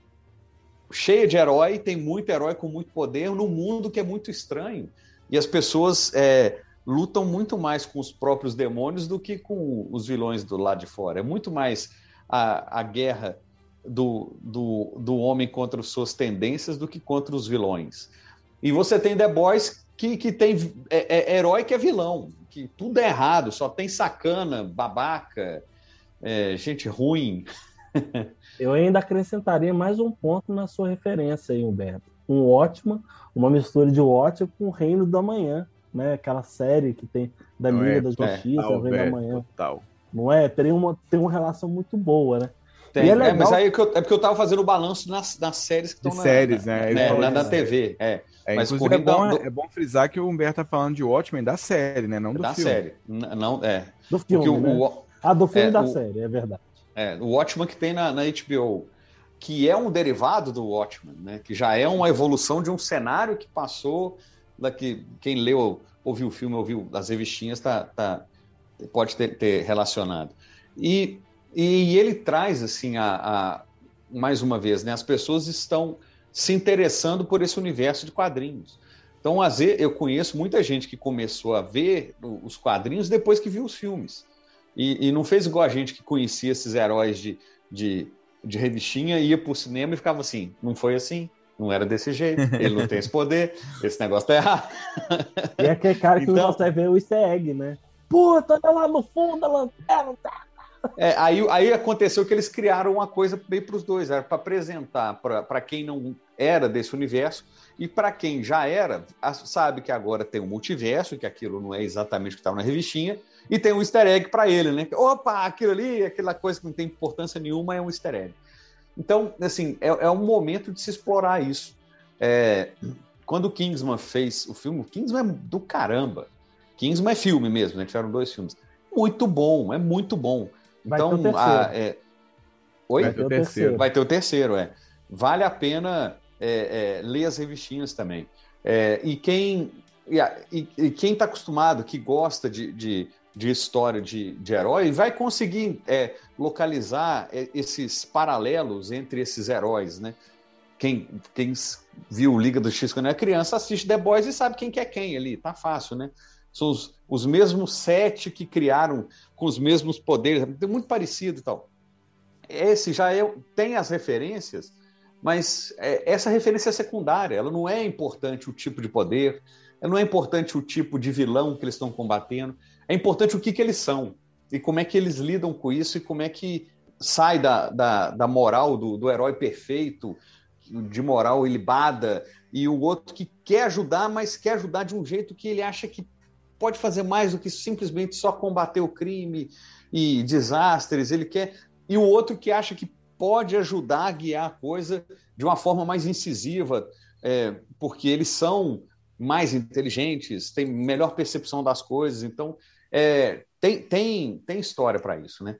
cheia de herói, tem muito herói com muito poder num mundo que é muito estranho e as pessoas é, lutam muito mais com os próprios demônios do que com os vilões do lado de fora. É muito mais a, a guerra do, do, do homem contra as suas tendências do que contra os vilões. E você tem The Boys que, que tem é, é herói que é vilão, que tudo é errado, só tem sacana, babaca, é, gente ruim. Eu ainda acrescentaria mais um ponto na sua referência aí, Humberto. Um ótimo, uma mistura de ótimo com o Reino do Amanhã, né? Aquela série que tem da Não Liga é? da É, Justiça, o Reino do Alberto, Amanhã. Total. Não é? Tem uma, tem uma relação muito boa, né? Tem, é é, legal- mas aí é que eu- é porque eu tava fazendo o balanço nas, nas séries que De estão na, séries, na, né? Né, na, na série. TV. É, É, mas inclusive é bom, do- é bom frisar que o Humberto tá falando de Watchmen da série, né? Não do da filme. série. N- Não, é. Do filme, né? o- Ah, do filme é, da o- série, é verdade. É, o Watchmen que tem na, na HBO, que é um derivado do Watchmen, né? Que já é uma evolução de um cenário que passou daqui. Quem leu, ouviu o filme, ouviu as revistinhas, tá, tá, pode ter, ter relacionado. E, e ele traz assim a, a- mais uma vez, né? As pessoas estão se interessando por esse universo de quadrinhos. Então, às vezes, eu conheço muita gente que começou a ver os quadrinhos depois que viu os filmes. E, e não fez igual a gente que conhecia esses heróis de, de, de revistinha, ia pro cinema e ficava assim, não foi assim, não era desse jeito, ele não tem esse poder, esse negócio tá errado. E é aquele cara que Então- consegue ver o easter egg, né? Puta, olha lá no fundo a lanterna. tá? É, aí, aí aconteceu que eles criaram uma coisa meio para os dois, era para apresentar para quem não era desse universo e para quem já era, sabe que agora tem um multiverso, que aquilo não é exatamente o que estava na revistinha, e tem um easter egg para ele, né? Opa, aquilo ali, aquela coisa que não tem importância nenhuma é um easter egg. Então, assim, é, é um momento de se explorar isso. É, quando o Kingsman fez o filme, o Kingsman é do caramba. Kingsman é filme mesmo, né? Tiveram dois filmes. Muito bom, é muito bom. Vai ter o Então, terceiro. a- é- Oi? Vai ter o terceiro. Vai ter o terceiro, é. Vale a pena é, é, ler as revistinhas também. É, e quem e, e- e quem está acostumado, que gosta de, de, de história de, de herói, vai conseguir é, localizar é, esses paralelos entre esses heróis, né? Quem, quem viu Liga do X quando era criança assiste The Boys e sabe quem que é quem ali, tá fácil, né? São os, os mesmos sete que criaram com os mesmos poderes, é muito parecido e tal esse já é, tem as referências, mas é, essa referência é secundária, ela não é importante o tipo de poder, ela não é importante o tipo de vilão que eles estão combatendo, é importante o que, que eles são e como é que eles lidam com isso e como é que sai da, da, da moral do, do herói perfeito, de moral ilibada, e o outro que quer ajudar, mas quer ajudar de um jeito que ele acha que pode fazer mais do que simplesmente só combater o crime e desastres. Ele quer. E o outro que acha que pode ajudar a guiar a coisa de uma forma mais incisiva, é, porque eles são mais inteligentes, têm melhor percepção das coisas. Então, é, tem, tem, tem história para isso, né?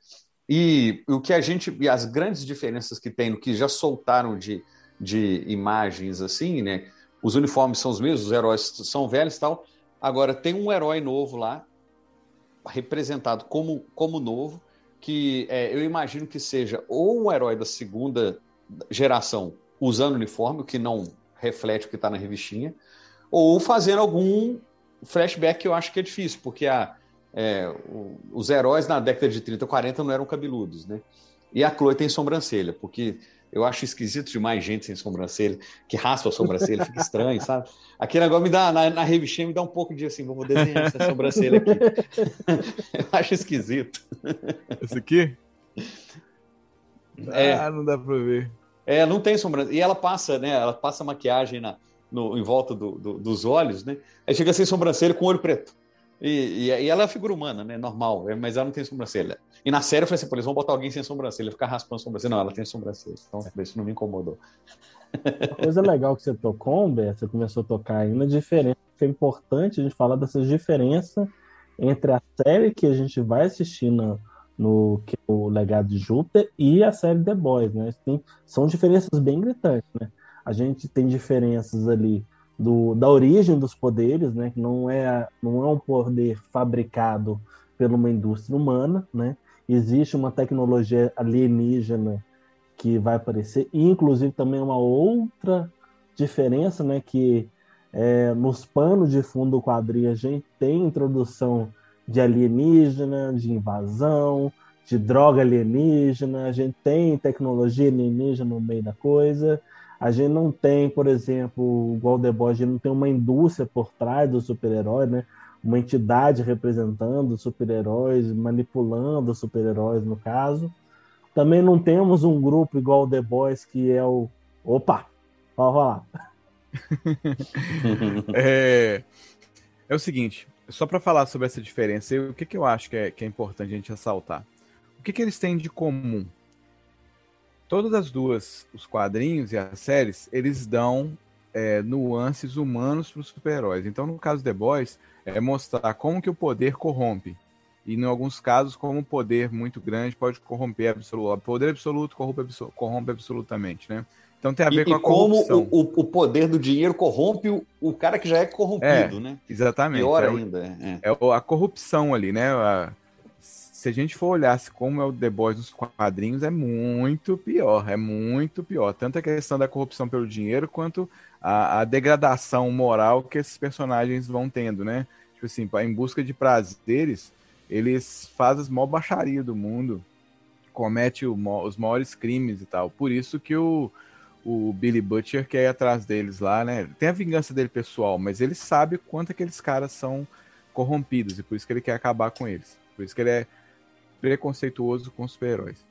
E o que a gente. E as grandes diferenças que tem no que já soltaram de, de imagens assim, né? Os uniformes são os mesmos, os heróis são velhos e tal. Agora, tem um herói novo lá, representado como, como novo, que é, eu imagino que seja ou um herói da segunda geração usando uniforme, o que não reflete o que está na revistinha, ou fazendo algum flashback que eu acho que é difícil, porque a, é, os heróis na década de 30, 40 não eram cabeludos, né? E a Chloe tem sobrancelha, porque eu acho esquisito demais gente sem sobrancelha, que raspa a sobrancelha, fica estranho, sabe? Aquele negócio me dá, na, na revistinha me dá um pouco de assim, vou desenhar essa sobrancelha aqui. eu acho esquisito. Esse aqui? É, ah, não dá pra ver. É, não tem sobrancelha. E ela passa, né? Ela passa maquiagem na, no, em volta do, do, dos olhos, né? Aí chega sem sobrancelha com olho preto. E, e, e, ela é figura humana, né? Normal, é, mas ela não tem sobrancelha. E na série eu falei assim, pô, eles vão botar alguém sem sobrancelha, ficar raspando sobrancelha. Não, ela tem sobrancelha. Então, isso não me incomodou. Uma coisa legal que você tocou, Humberto, você começou a tocar aí na diferença, que é importante a gente falar dessas diferenças entre a série que a gente vai assistir no, no que é o Legado de Júpiter e a série The Boys, né? Tem, são diferenças bem gritantes, né? A gente tem diferenças ali do, da origem dos poderes, né? Que não é, não é um poder fabricado por uma indústria humana, né? Existe uma tecnologia alienígena que vai aparecer, e inclusive também uma outra diferença, né? Que é, nos panos de fundo do quadrinho a gente tem introdução de alienígena, de invasão, de droga alienígena, a gente tem tecnologia alienígena no meio da coisa. A gente não tem, por exemplo, igual The Boys, a gente não tem uma indústria por trás do super-herói, né? Uma entidade representando super-heróis, manipulando super-heróis, no caso. Também não temos um grupo igual o The Boys, que é o. Opa! Pode falar. é, é o seguinte, só para falar sobre essa diferença, o que, que eu acho que é, que é importante a gente ressaltar? O que, que eles têm de comum? Todas as duas, os quadrinhos e as séries, eles dão é, nuances humanos para os super-heróis. Então, no caso de The Boys, é mostrar como que o poder corrompe. E, em alguns casos, como um poder muito grande pode corromper absoluto. O poder absoluto corrompe, corrompe absolutamente, né? Então tem a ver e, com a corrupção. como o, o, poder do dinheiro corrompe o, o cara que já é corrompido, é, né? Exatamente. Pior é, ainda. É. é. a corrupção ali, né? A, se a gente for olhar como é o The Boys nos quadrinhos, é muito pior, é muito pior. Tanto a questão da corrupção pelo dinheiro, quanto a, a degradação moral que esses personagens vão tendo, né? Tipo assim, em busca de prazeres, eles fazem as maior baixaria do mundo, comete o, os maiores crimes e tal. Por isso que o, o Billy Butcher quer ir atrás deles lá, né? Tem a vingança dele pessoal, mas ele sabe quanto aqueles caras são corrompidos, e por isso que ele quer acabar com eles. Por isso que ele é preconceituoso com super-heróis.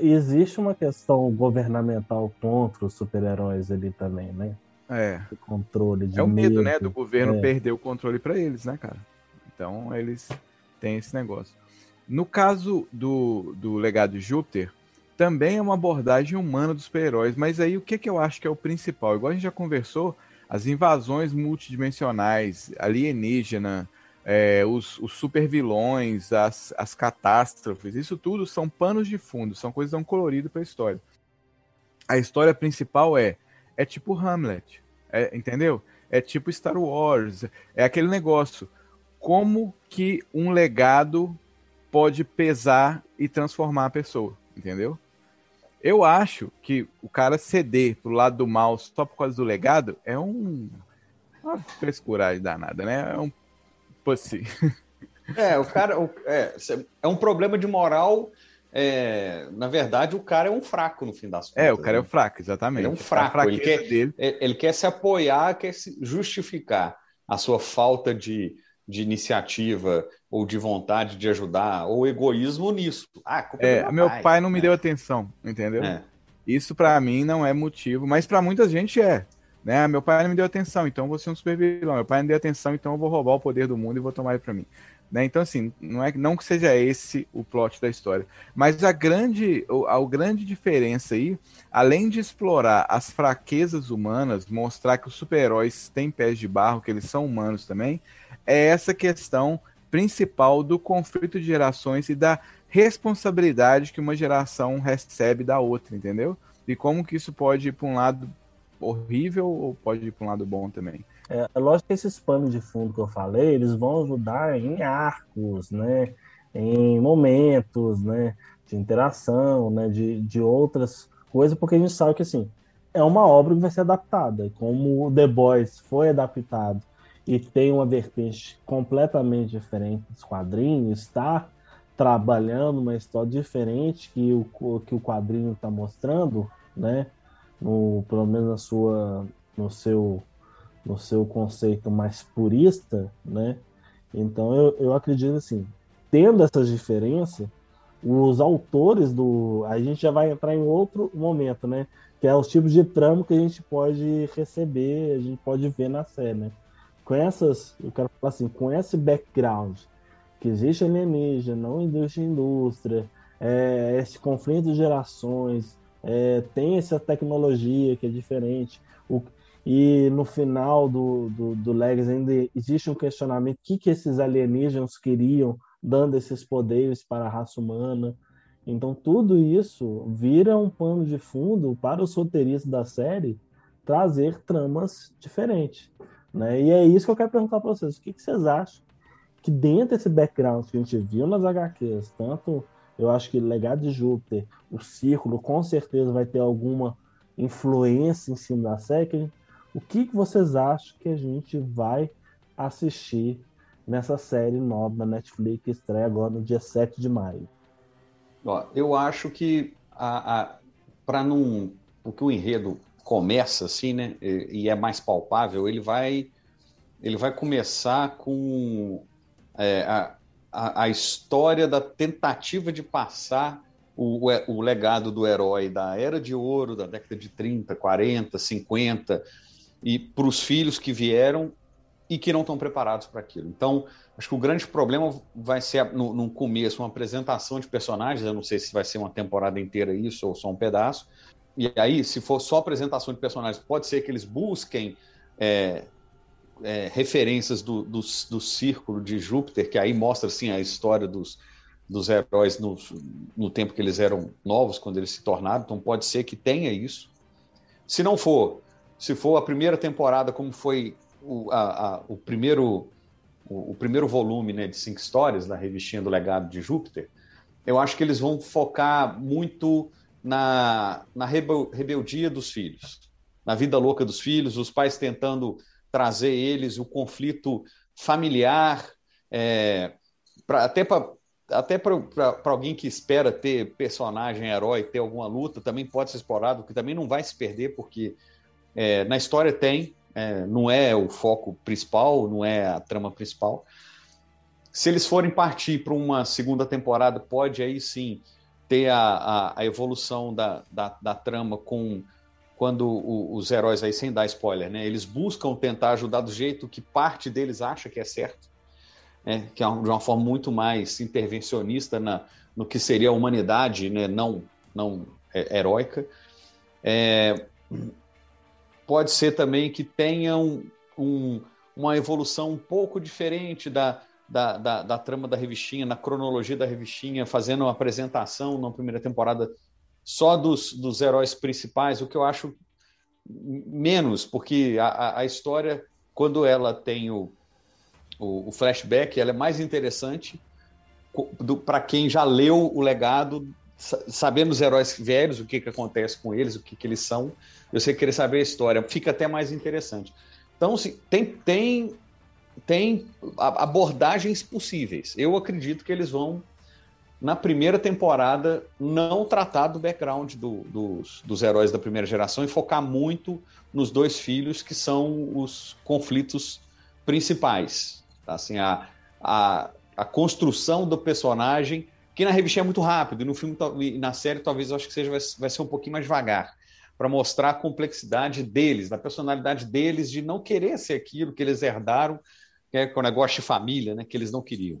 Existe uma questão governamental contra os super-heróis ali também, né? É. O controle de É o medo, medo. né? Do governo É. perder o controle para eles, né, cara? Então eles têm esse negócio. No caso do, do Legado de Júpiter, também é uma abordagem humana dos super-heróis, mas aí o que, que eu acho que é o principal? Igual a gente já conversou, as invasões multidimensionais, alienígena, é, os, os super vilões, as, as catástrofes, isso tudo são panos de fundo, são coisas que dão colorido para a história. A história principal é é tipo Hamlet, é, entendeu? É tipo Star Wars, é aquele negócio. Como que um legado pode pesar e transformar a pessoa, entendeu? Eu acho que o cara ceder pro lado do mal só por causa do legado é um uma frescuragem danada, né? É um pussy. É, o cara o- é, é um problema de moral. é, na verdade, o cara é um fraco no fim das contas. É, o cara é né? o fraco, exatamente. Ele é um A fraco. Ele quer, dele. ele quer se apoiar, quer se justificar a sua falta de, de iniciativa ou de vontade de ajudar, ou egoísmo nisso. Ah, culpa É, do meu pai não me né? deu atenção, entendeu? É. Isso pra mim não é motivo, mas pra muita gente é. Né? Meu pai não me deu atenção, então vou ser um super vilão. Meu pai não deu atenção, então eu vou roubar o poder do mundo e vou tomar ele para mim. Né? Então, assim, não é não que seja esse o plot da história. Mas a grande, a, a grande diferença aí, além de explorar as fraquezas humanas, mostrar que os super-heróis têm pés de barro, que eles são humanos também, é essa questão principal do conflito de gerações e da responsabilidade que uma geração recebe da outra, entendeu? E como que isso pode ir para um lado horrível ou pode ir para um lado bom também. É, é lógico que esses panos de fundo que eu falei, eles vão ajudar em arcos, né? Em momentos, né? De interação, né? De, de outras coisas, porque a gente sabe que, assim, é uma obra que vai ser adaptada. Como The Boys foi adaptado e tem uma vertente completamente diferente dos quadrinhos, está trabalhando uma história diferente que o, que o quadrinho está mostrando, né? No, pelo menos na sua, no seu no seu conceito mais purista, né? Então eu, eu acredito assim, tendo essas diferenças, os autores do. A gente já vai entrar em outro momento, né? Que é os tipos de tramo que a gente pode receber, a gente pode ver na série, né? Com essas, eu quero falar assim, com esse background que existe alienígena, não existe indústria, é, esse conflito de gerações, é, tem essa tecnologia que é diferente. O, e no final do, do, do ainda existe um questionamento: o que, que esses alienígenas queriam, dando esses poderes para a raça humana? Então, tudo isso vira um pano de fundo para os roteiristas da série trazer tramas diferentes. Né? E é isso que eu quero perguntar para vocês: o que, que vocês acham que dentro desse background que a gente viu nas HQs, tanto eu acho que Legado de Júpiter, o Círculo, com certeza vai ter alguma influência em cima da série, o que, vocês acham que a gente vai assistir nessa série nova da Netflix que estreia agora no dia 7 de maio? Ó, eu acho que para não. Porque o enredo começa assim, né? E, e, é mais palpável, ele vai. Ele vai começar com é, a, a, a, história da tentativa de passar o, o, o legado do herói da Era de Ouro, da década de 30, 40, 50 e para os filhos que vieram e que não estão preparados para aquilo. Então, acho que o grande problema vai ser, no, no, começo, uma apresentação de personagens. Eu não sei se vai ser uma temporada inteira isso ou só um pedaço. E aí, se for só apresentação de personagens, pode ser que eles busquem é, é, referências do, do, do, círculo de Júpiter, que aí mostra assim, a história dos, dos heróis no, no tempo que eles eram novos, quando eles se tornaram. Então, pode ser que tenha isso. Se não for, se for a primeira temporada, como foi o, a, a, o primeiro o, primeiro volume né, de cinco histórias da revistinha do Legado de Júpiter, eu acho que eles vão focar muito na, na rebel, rebeldia dos filhos, na vida louca dos filhos, os pais tentando trazer eles o conflito familiar, é, pra, até para até para alguém que espera ter personagem herói, ter alguma luta, também pode ser explorado, que também não vai se perder, porque é, na história tem, é, não é o foco principal, não é a trama principal. Se eles forem partir para uma segunda temporada, pode aí sim ter a, a, a evolução da, da, da, trama com quando o, os heróis aí, sem dar spoiler, né? Eles buscam tentar ajudar do jeito que parte deles acha que é certo, né? que é de uma forma muito mais intervencionista na, no que seria a humanidade, né? Não, não é, heróica. É, pode ser também que tenham um, uma evolução um pouco diferente da, da, da, da, trama da revistinha, na cronologia da revistinha, fazendo uma apresentação na primeira temporada só dos, dos heróis principais, o que eu acho menos, porque a, a história, quando ela tem o, o, o flashback, ela é mais interessante para quem já leu o legado sabendo os heróis velhos, o que, que acontece com eles, o que, que eles são, você querer saber a história, fica até mais interessante. Então, assim, tem, tem, tem abordagens possíveis. Eu acredito que eles vão, na primeira temporada, não tratar do background do, dos, dos heróis da primeira geração e focar muito nos dois filhos, que são os conflitos principais. Tá? Assim, a, a, a construção do personagem que na revista é muito rápido, e no filme e na série talvez eu acho que seja vai, vai ser um pouquinho mais devagar. para mostrar a complexidade deles, da personalidade deles, de não querer ser aquilo que eles herdaram, que é o negócio de família, né, que eles não queriam.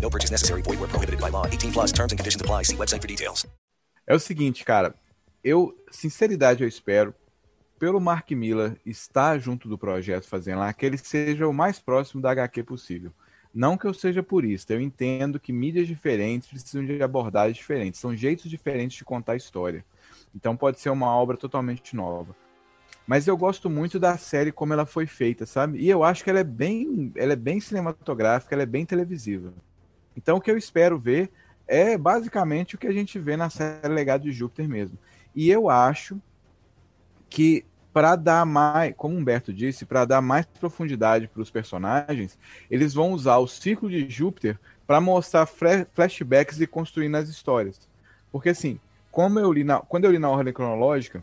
No purchase necessary. Void where prohibited by law. 18 plus terms and conditions apply. See website for details. É o seguinte, cara. Eu, sinceridade, eu espero, pelo Mark Miller estar junto do projeto fazendo lá, que ele seja o mais próximo da HQ possível. Não que eu seja purista, eu entendo que mídias diferentes precisam de abordagens diferentes, são jeitos diferentes de contar a história. Então pode ser uma obra totalmente nova. Mas eu gosto muito da série como ela foi feita, sabe? E eu acho que ela é bem, ela é bem cinematográfica, ela é bem televisiva. Então o que eu espero ver é basicamente o que a gente vê na série Legado de Júpiter mesmo. E eu acho que para dar mais, como Humberto disse, para dar mais profundidade para os personagens, eles vão usar o ciclo de Júpiter para mostrar flashbacks e construir nas histórias. Porque assim, como eu li na, quando eu li na ordem cronológica,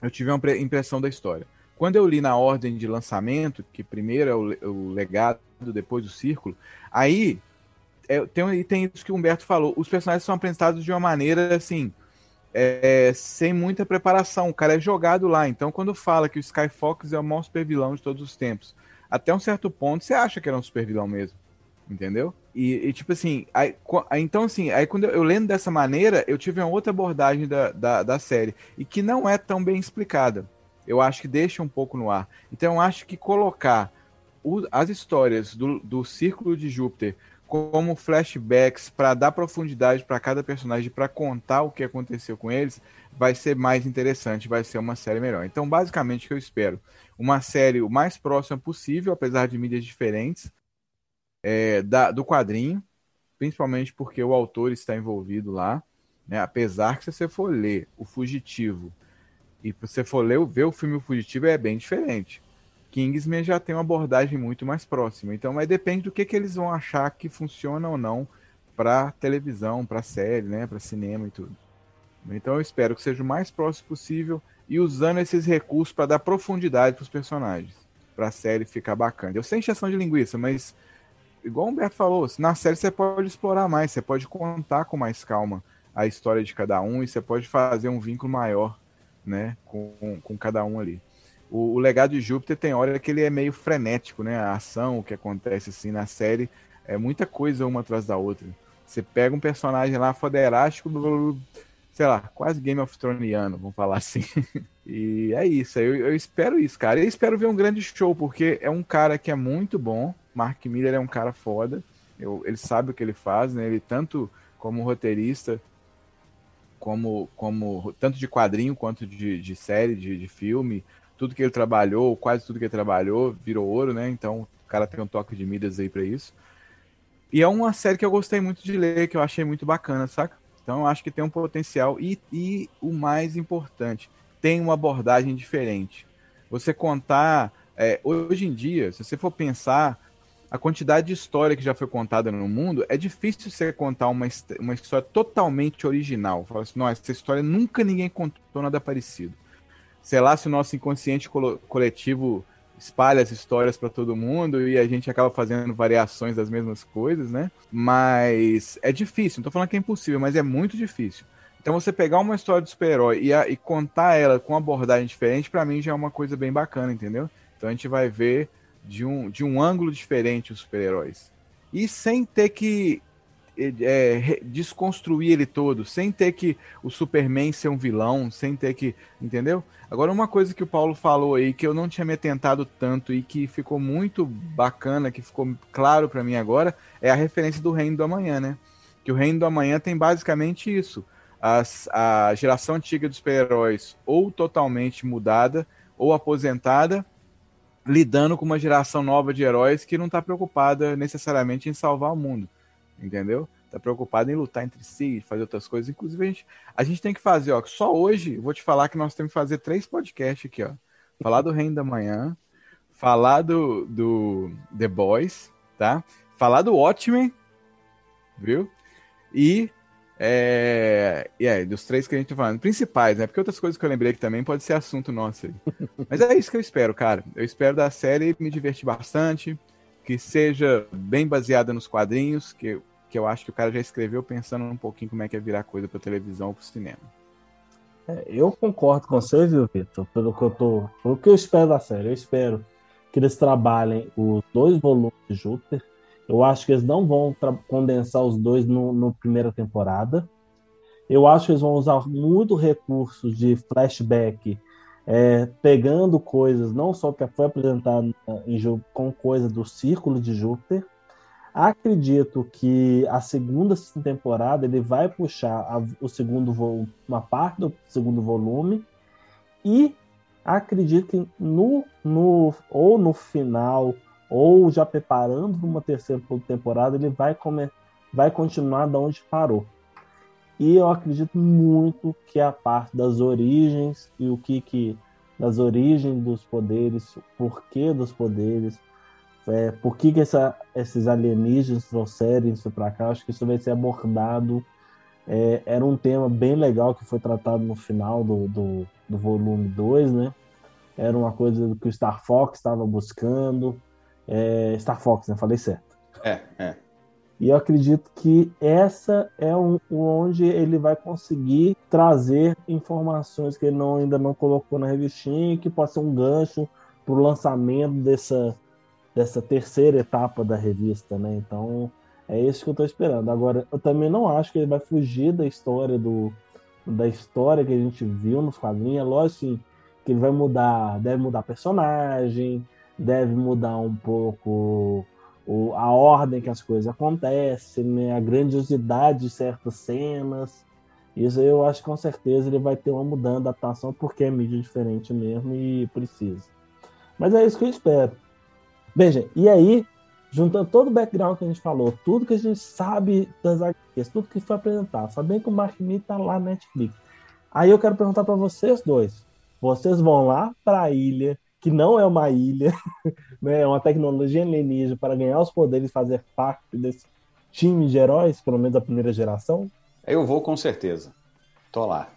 eu tive uma impressão da história. Quando eu li na ordem de lançamento, que primeiro é o, o legado, depois o círculo, aí é, tem, tem isso que o Humberto falou. Os personagens são apresentados de uma maneira assim é, sem muita preparação. O cara é jogado lá. Então, quando fala que o Skyfox é o maior super vilão de todos os tempos, até um certo ponto você acha que era um super vilão mesmo. Entendeu? E, e tipo assim, aí, então assim, aí quando eu, eu, lendo dessa maneira, eu tive uma outra abordagem da, da, da, série, e que não é tão bem explicada. Eu acho que deixa um pouco no ar. Então eu acho que colocar o, as histórias do, do Círculo de Júpiter como flashbacks para dar profundidade para cada personagem, para contar o que aconteceu com eles, vai ser mais interessante, vai ser uma série melhor. Então, basicamente, o que eu espero, uma série o mais próxima possível, apesar de mídias diferentes, é, da, do quadrinho, principalmente porque o autor está envolvido lá, né? apesar que se você for ler O Fugitivo e você for ler, ver o filme O Fugitivo é bem diferente. Kingsman já tem uma abordagem muito mais próxima. Então, mas depende do que, que eles vão achar que funciona ou não para televisão, para série, né, para cinema e tudo. Então, eu espero que seja o mais próximo possível e usando esses recursos para dar profundidade para os personagens, para a série ficar bacana. Eu sei encheção de linguiça, mas igual o Humberto falou, na série você pode explorar mais, você pode contar com mais calma a história de cada um e você pode fazer um vínculo maior, né, com, com cada um ali o, o, legado de Júpiter tem hora que ele é meio frenético, né? A ação, o que acontece assim na série, é muita coisa uma atrás da outra. Você pega um personagem lá foderástico, sei lá, quase Game of Thronesiano, vamos falar assim. e é isso, eu, eu espero isso, cara. Eu espero ver um grande show, porque é um cara que é muito bom. Mark Miller é um cara foda. Eu, ele sabe o que ele faz, né? Ele tanto como roteirista, como, como tanto de quadrinho quanto de, de série, de, de filme, tudo que ele trabalhou, quase tudo que ele trabalhou, virou ouro, né? Então o cara tem um toque de mídias aí para isso. E é uma série que eu gostei muito de ler, que eu achei muito bacana, saca? Então eu acho que tem um potencial. E, e o mais importante, tem uma abordagem diferente. Você contar. É, hoje em dia, se você for pensar, a quantidade de história que já foi contada no mundo, é difícil você contar uma, uma história totalmente original. Fala assim, não, essa história nunca ninguém contou nada parecido sei lá se o nosso inconsciente coletivo espalha as histórias para todo mundo e a gente acaba fazendo variações das mesmas coisas, né? Mas é difícil, não tô falando que é impossível, mas é muito difícil. Então você pegar uma história de super-herói e, e, contar ela com uma abordagem diferente, para mim já é uma coisa bem bacana, entendeu? Então a gente vai ver de um, de um ângulo diferente os super-heróis. E sem ter que é, desconstruir ele todo, sem ter que o Superman ser um vilão, sem ter que. Entendeu? Agora, uma coisa que o Paulo falou aí, que eu não tinha me atentado tanto e que ficou muito bacana, que ficou claro para mim agora, é a referência do Reino do Amanhã, né? Que o Reino do Amanhã tem basicamente isso. As, a geração antiga dos super-heróis ou totalmente mudada ou aposentada, lidando com uma geração nova de heróis que não está preocupada necessariamente em salvar o mundo entendeu? Tá preocupado em lutar entre si, fazer outras coisas. Inclusive, a gente, a gente tem que fazer, ó, só hoje, vou te falar que nós temos que fazer três podcasts aqui, ó. Falar do Reino da Manhã, falar do, do The Boys, tá? Falar do Watchmen, viu? E é, e é, dos três que a gente tá falando, principais, né? Porque outras coisas que eu lembrei que também pode ser assunto nosso aí. Mas é isso que eu espero, cara. Eu espero da série me divertir bastante, que seja bem baseada nos quadrinhos, que, que eu acho que o cara já escreveu pensando um pouquinho como é que é virar coisa pra televisão ou pro cinema. É, eu concordo com você, viu, Vitor? Pelo que eu tô. Pelo que eu espero da série. Eu espero que eles trabalhem os dois volumes de Júpiter eu acho que eles não vão condensar os dois no, no, primeira temporada. Eu acho que eles vão usar muito recursos de flashback, é, pegando coisas, não só que foi apresentado em jogo, com coisa do Círculo de Júpiter. Acredito que a segunda temporada ele vai puxar a, o segundo uma parte do segundo volume e acredito que no, no ou no final ou já preparando para uma terceira temporada, ele vai, comer, vai continuar da onde parou. E eu acredito muito que a parte das origens e o que que das origens dos poderes, o porquê dos poderes, é, por que, que essa, esses alienígenas trouxeram isso para cá, acho que isso vai ser abordado. É, era um tema bem legal que foi tratado no final do, do, do volume 2, né? Era uma coisa que o Star Fox estava buscando, é, Star Fox, né? Falei certo. É, é. E eu acredito que essa é um, onde ele vai conseguir trazer informações que ele não, ainda não colocou na revistinha, que pode ser um gancho para o lançamento dessa, dessa terceira etapa da revista, né? Então é isso que eu estou esperando. Agora, eu também não acho que ele vai fugir da história do da história que a gente viu nos quadrinhos. É lógico que ele vai mudar, deve mudar personagem, deve mudar um pouco o, a ordem que as coisas acontecem, né? a grandiosidade de certas cenas. Isso eu acho que com certeza ele vai ter uma mudança, adaptação, porque é mídia diferente mesmo e precisa. Mas é isso que eu espero. Veja, e aí, juntando todo o background que a gente falou, tudo que a gente sabe das HQs, tudo que foi apresentado, sabendo que o Mark Miller tá lá na Netflix. Aí eu quero perguntar para vocês dois. Vocês vão lá para a ilha que não é uma ilha, né? é uma tecnologia alienígena para ganhar os poderes e fazer parte desse time de heróis, pelo menos da primeira geração? Eu vou com certeza. Tô lá.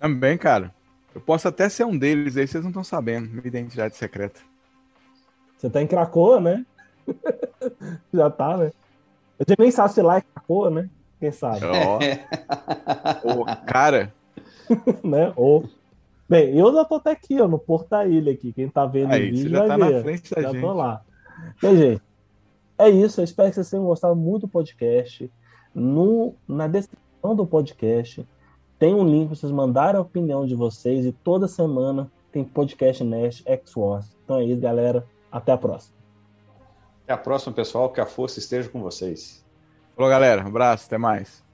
Também, cara. Eu posso até ser um deles aí, vocês não estão sabendo. Minha identidade secreta. Você tá em Cracoa, né? Já tá, né? Eu nem sabe se lá é Cracoa, né? Quem sabe? Ó. oh. cara. né? Ou. Bem, eu já tô até aqui, ó, no Porto da Ilha aqui. Quem tá vendo Aí, o vídeo já vai tá ver. na frente da já gente. tô lá. Bem, gente, é isso. Eu espero que vocês tenham gostado muito do podcast. No, na descrição do podcast tem um link para vocês mandarem a opinião de vocês e toda semana tem podcast Nest X-Wars. Então é isso, galera. Até a próxima. Até a próxima, pessoal. Que a força esteja com vocês. Falou, galera. Um abraço. Até mais.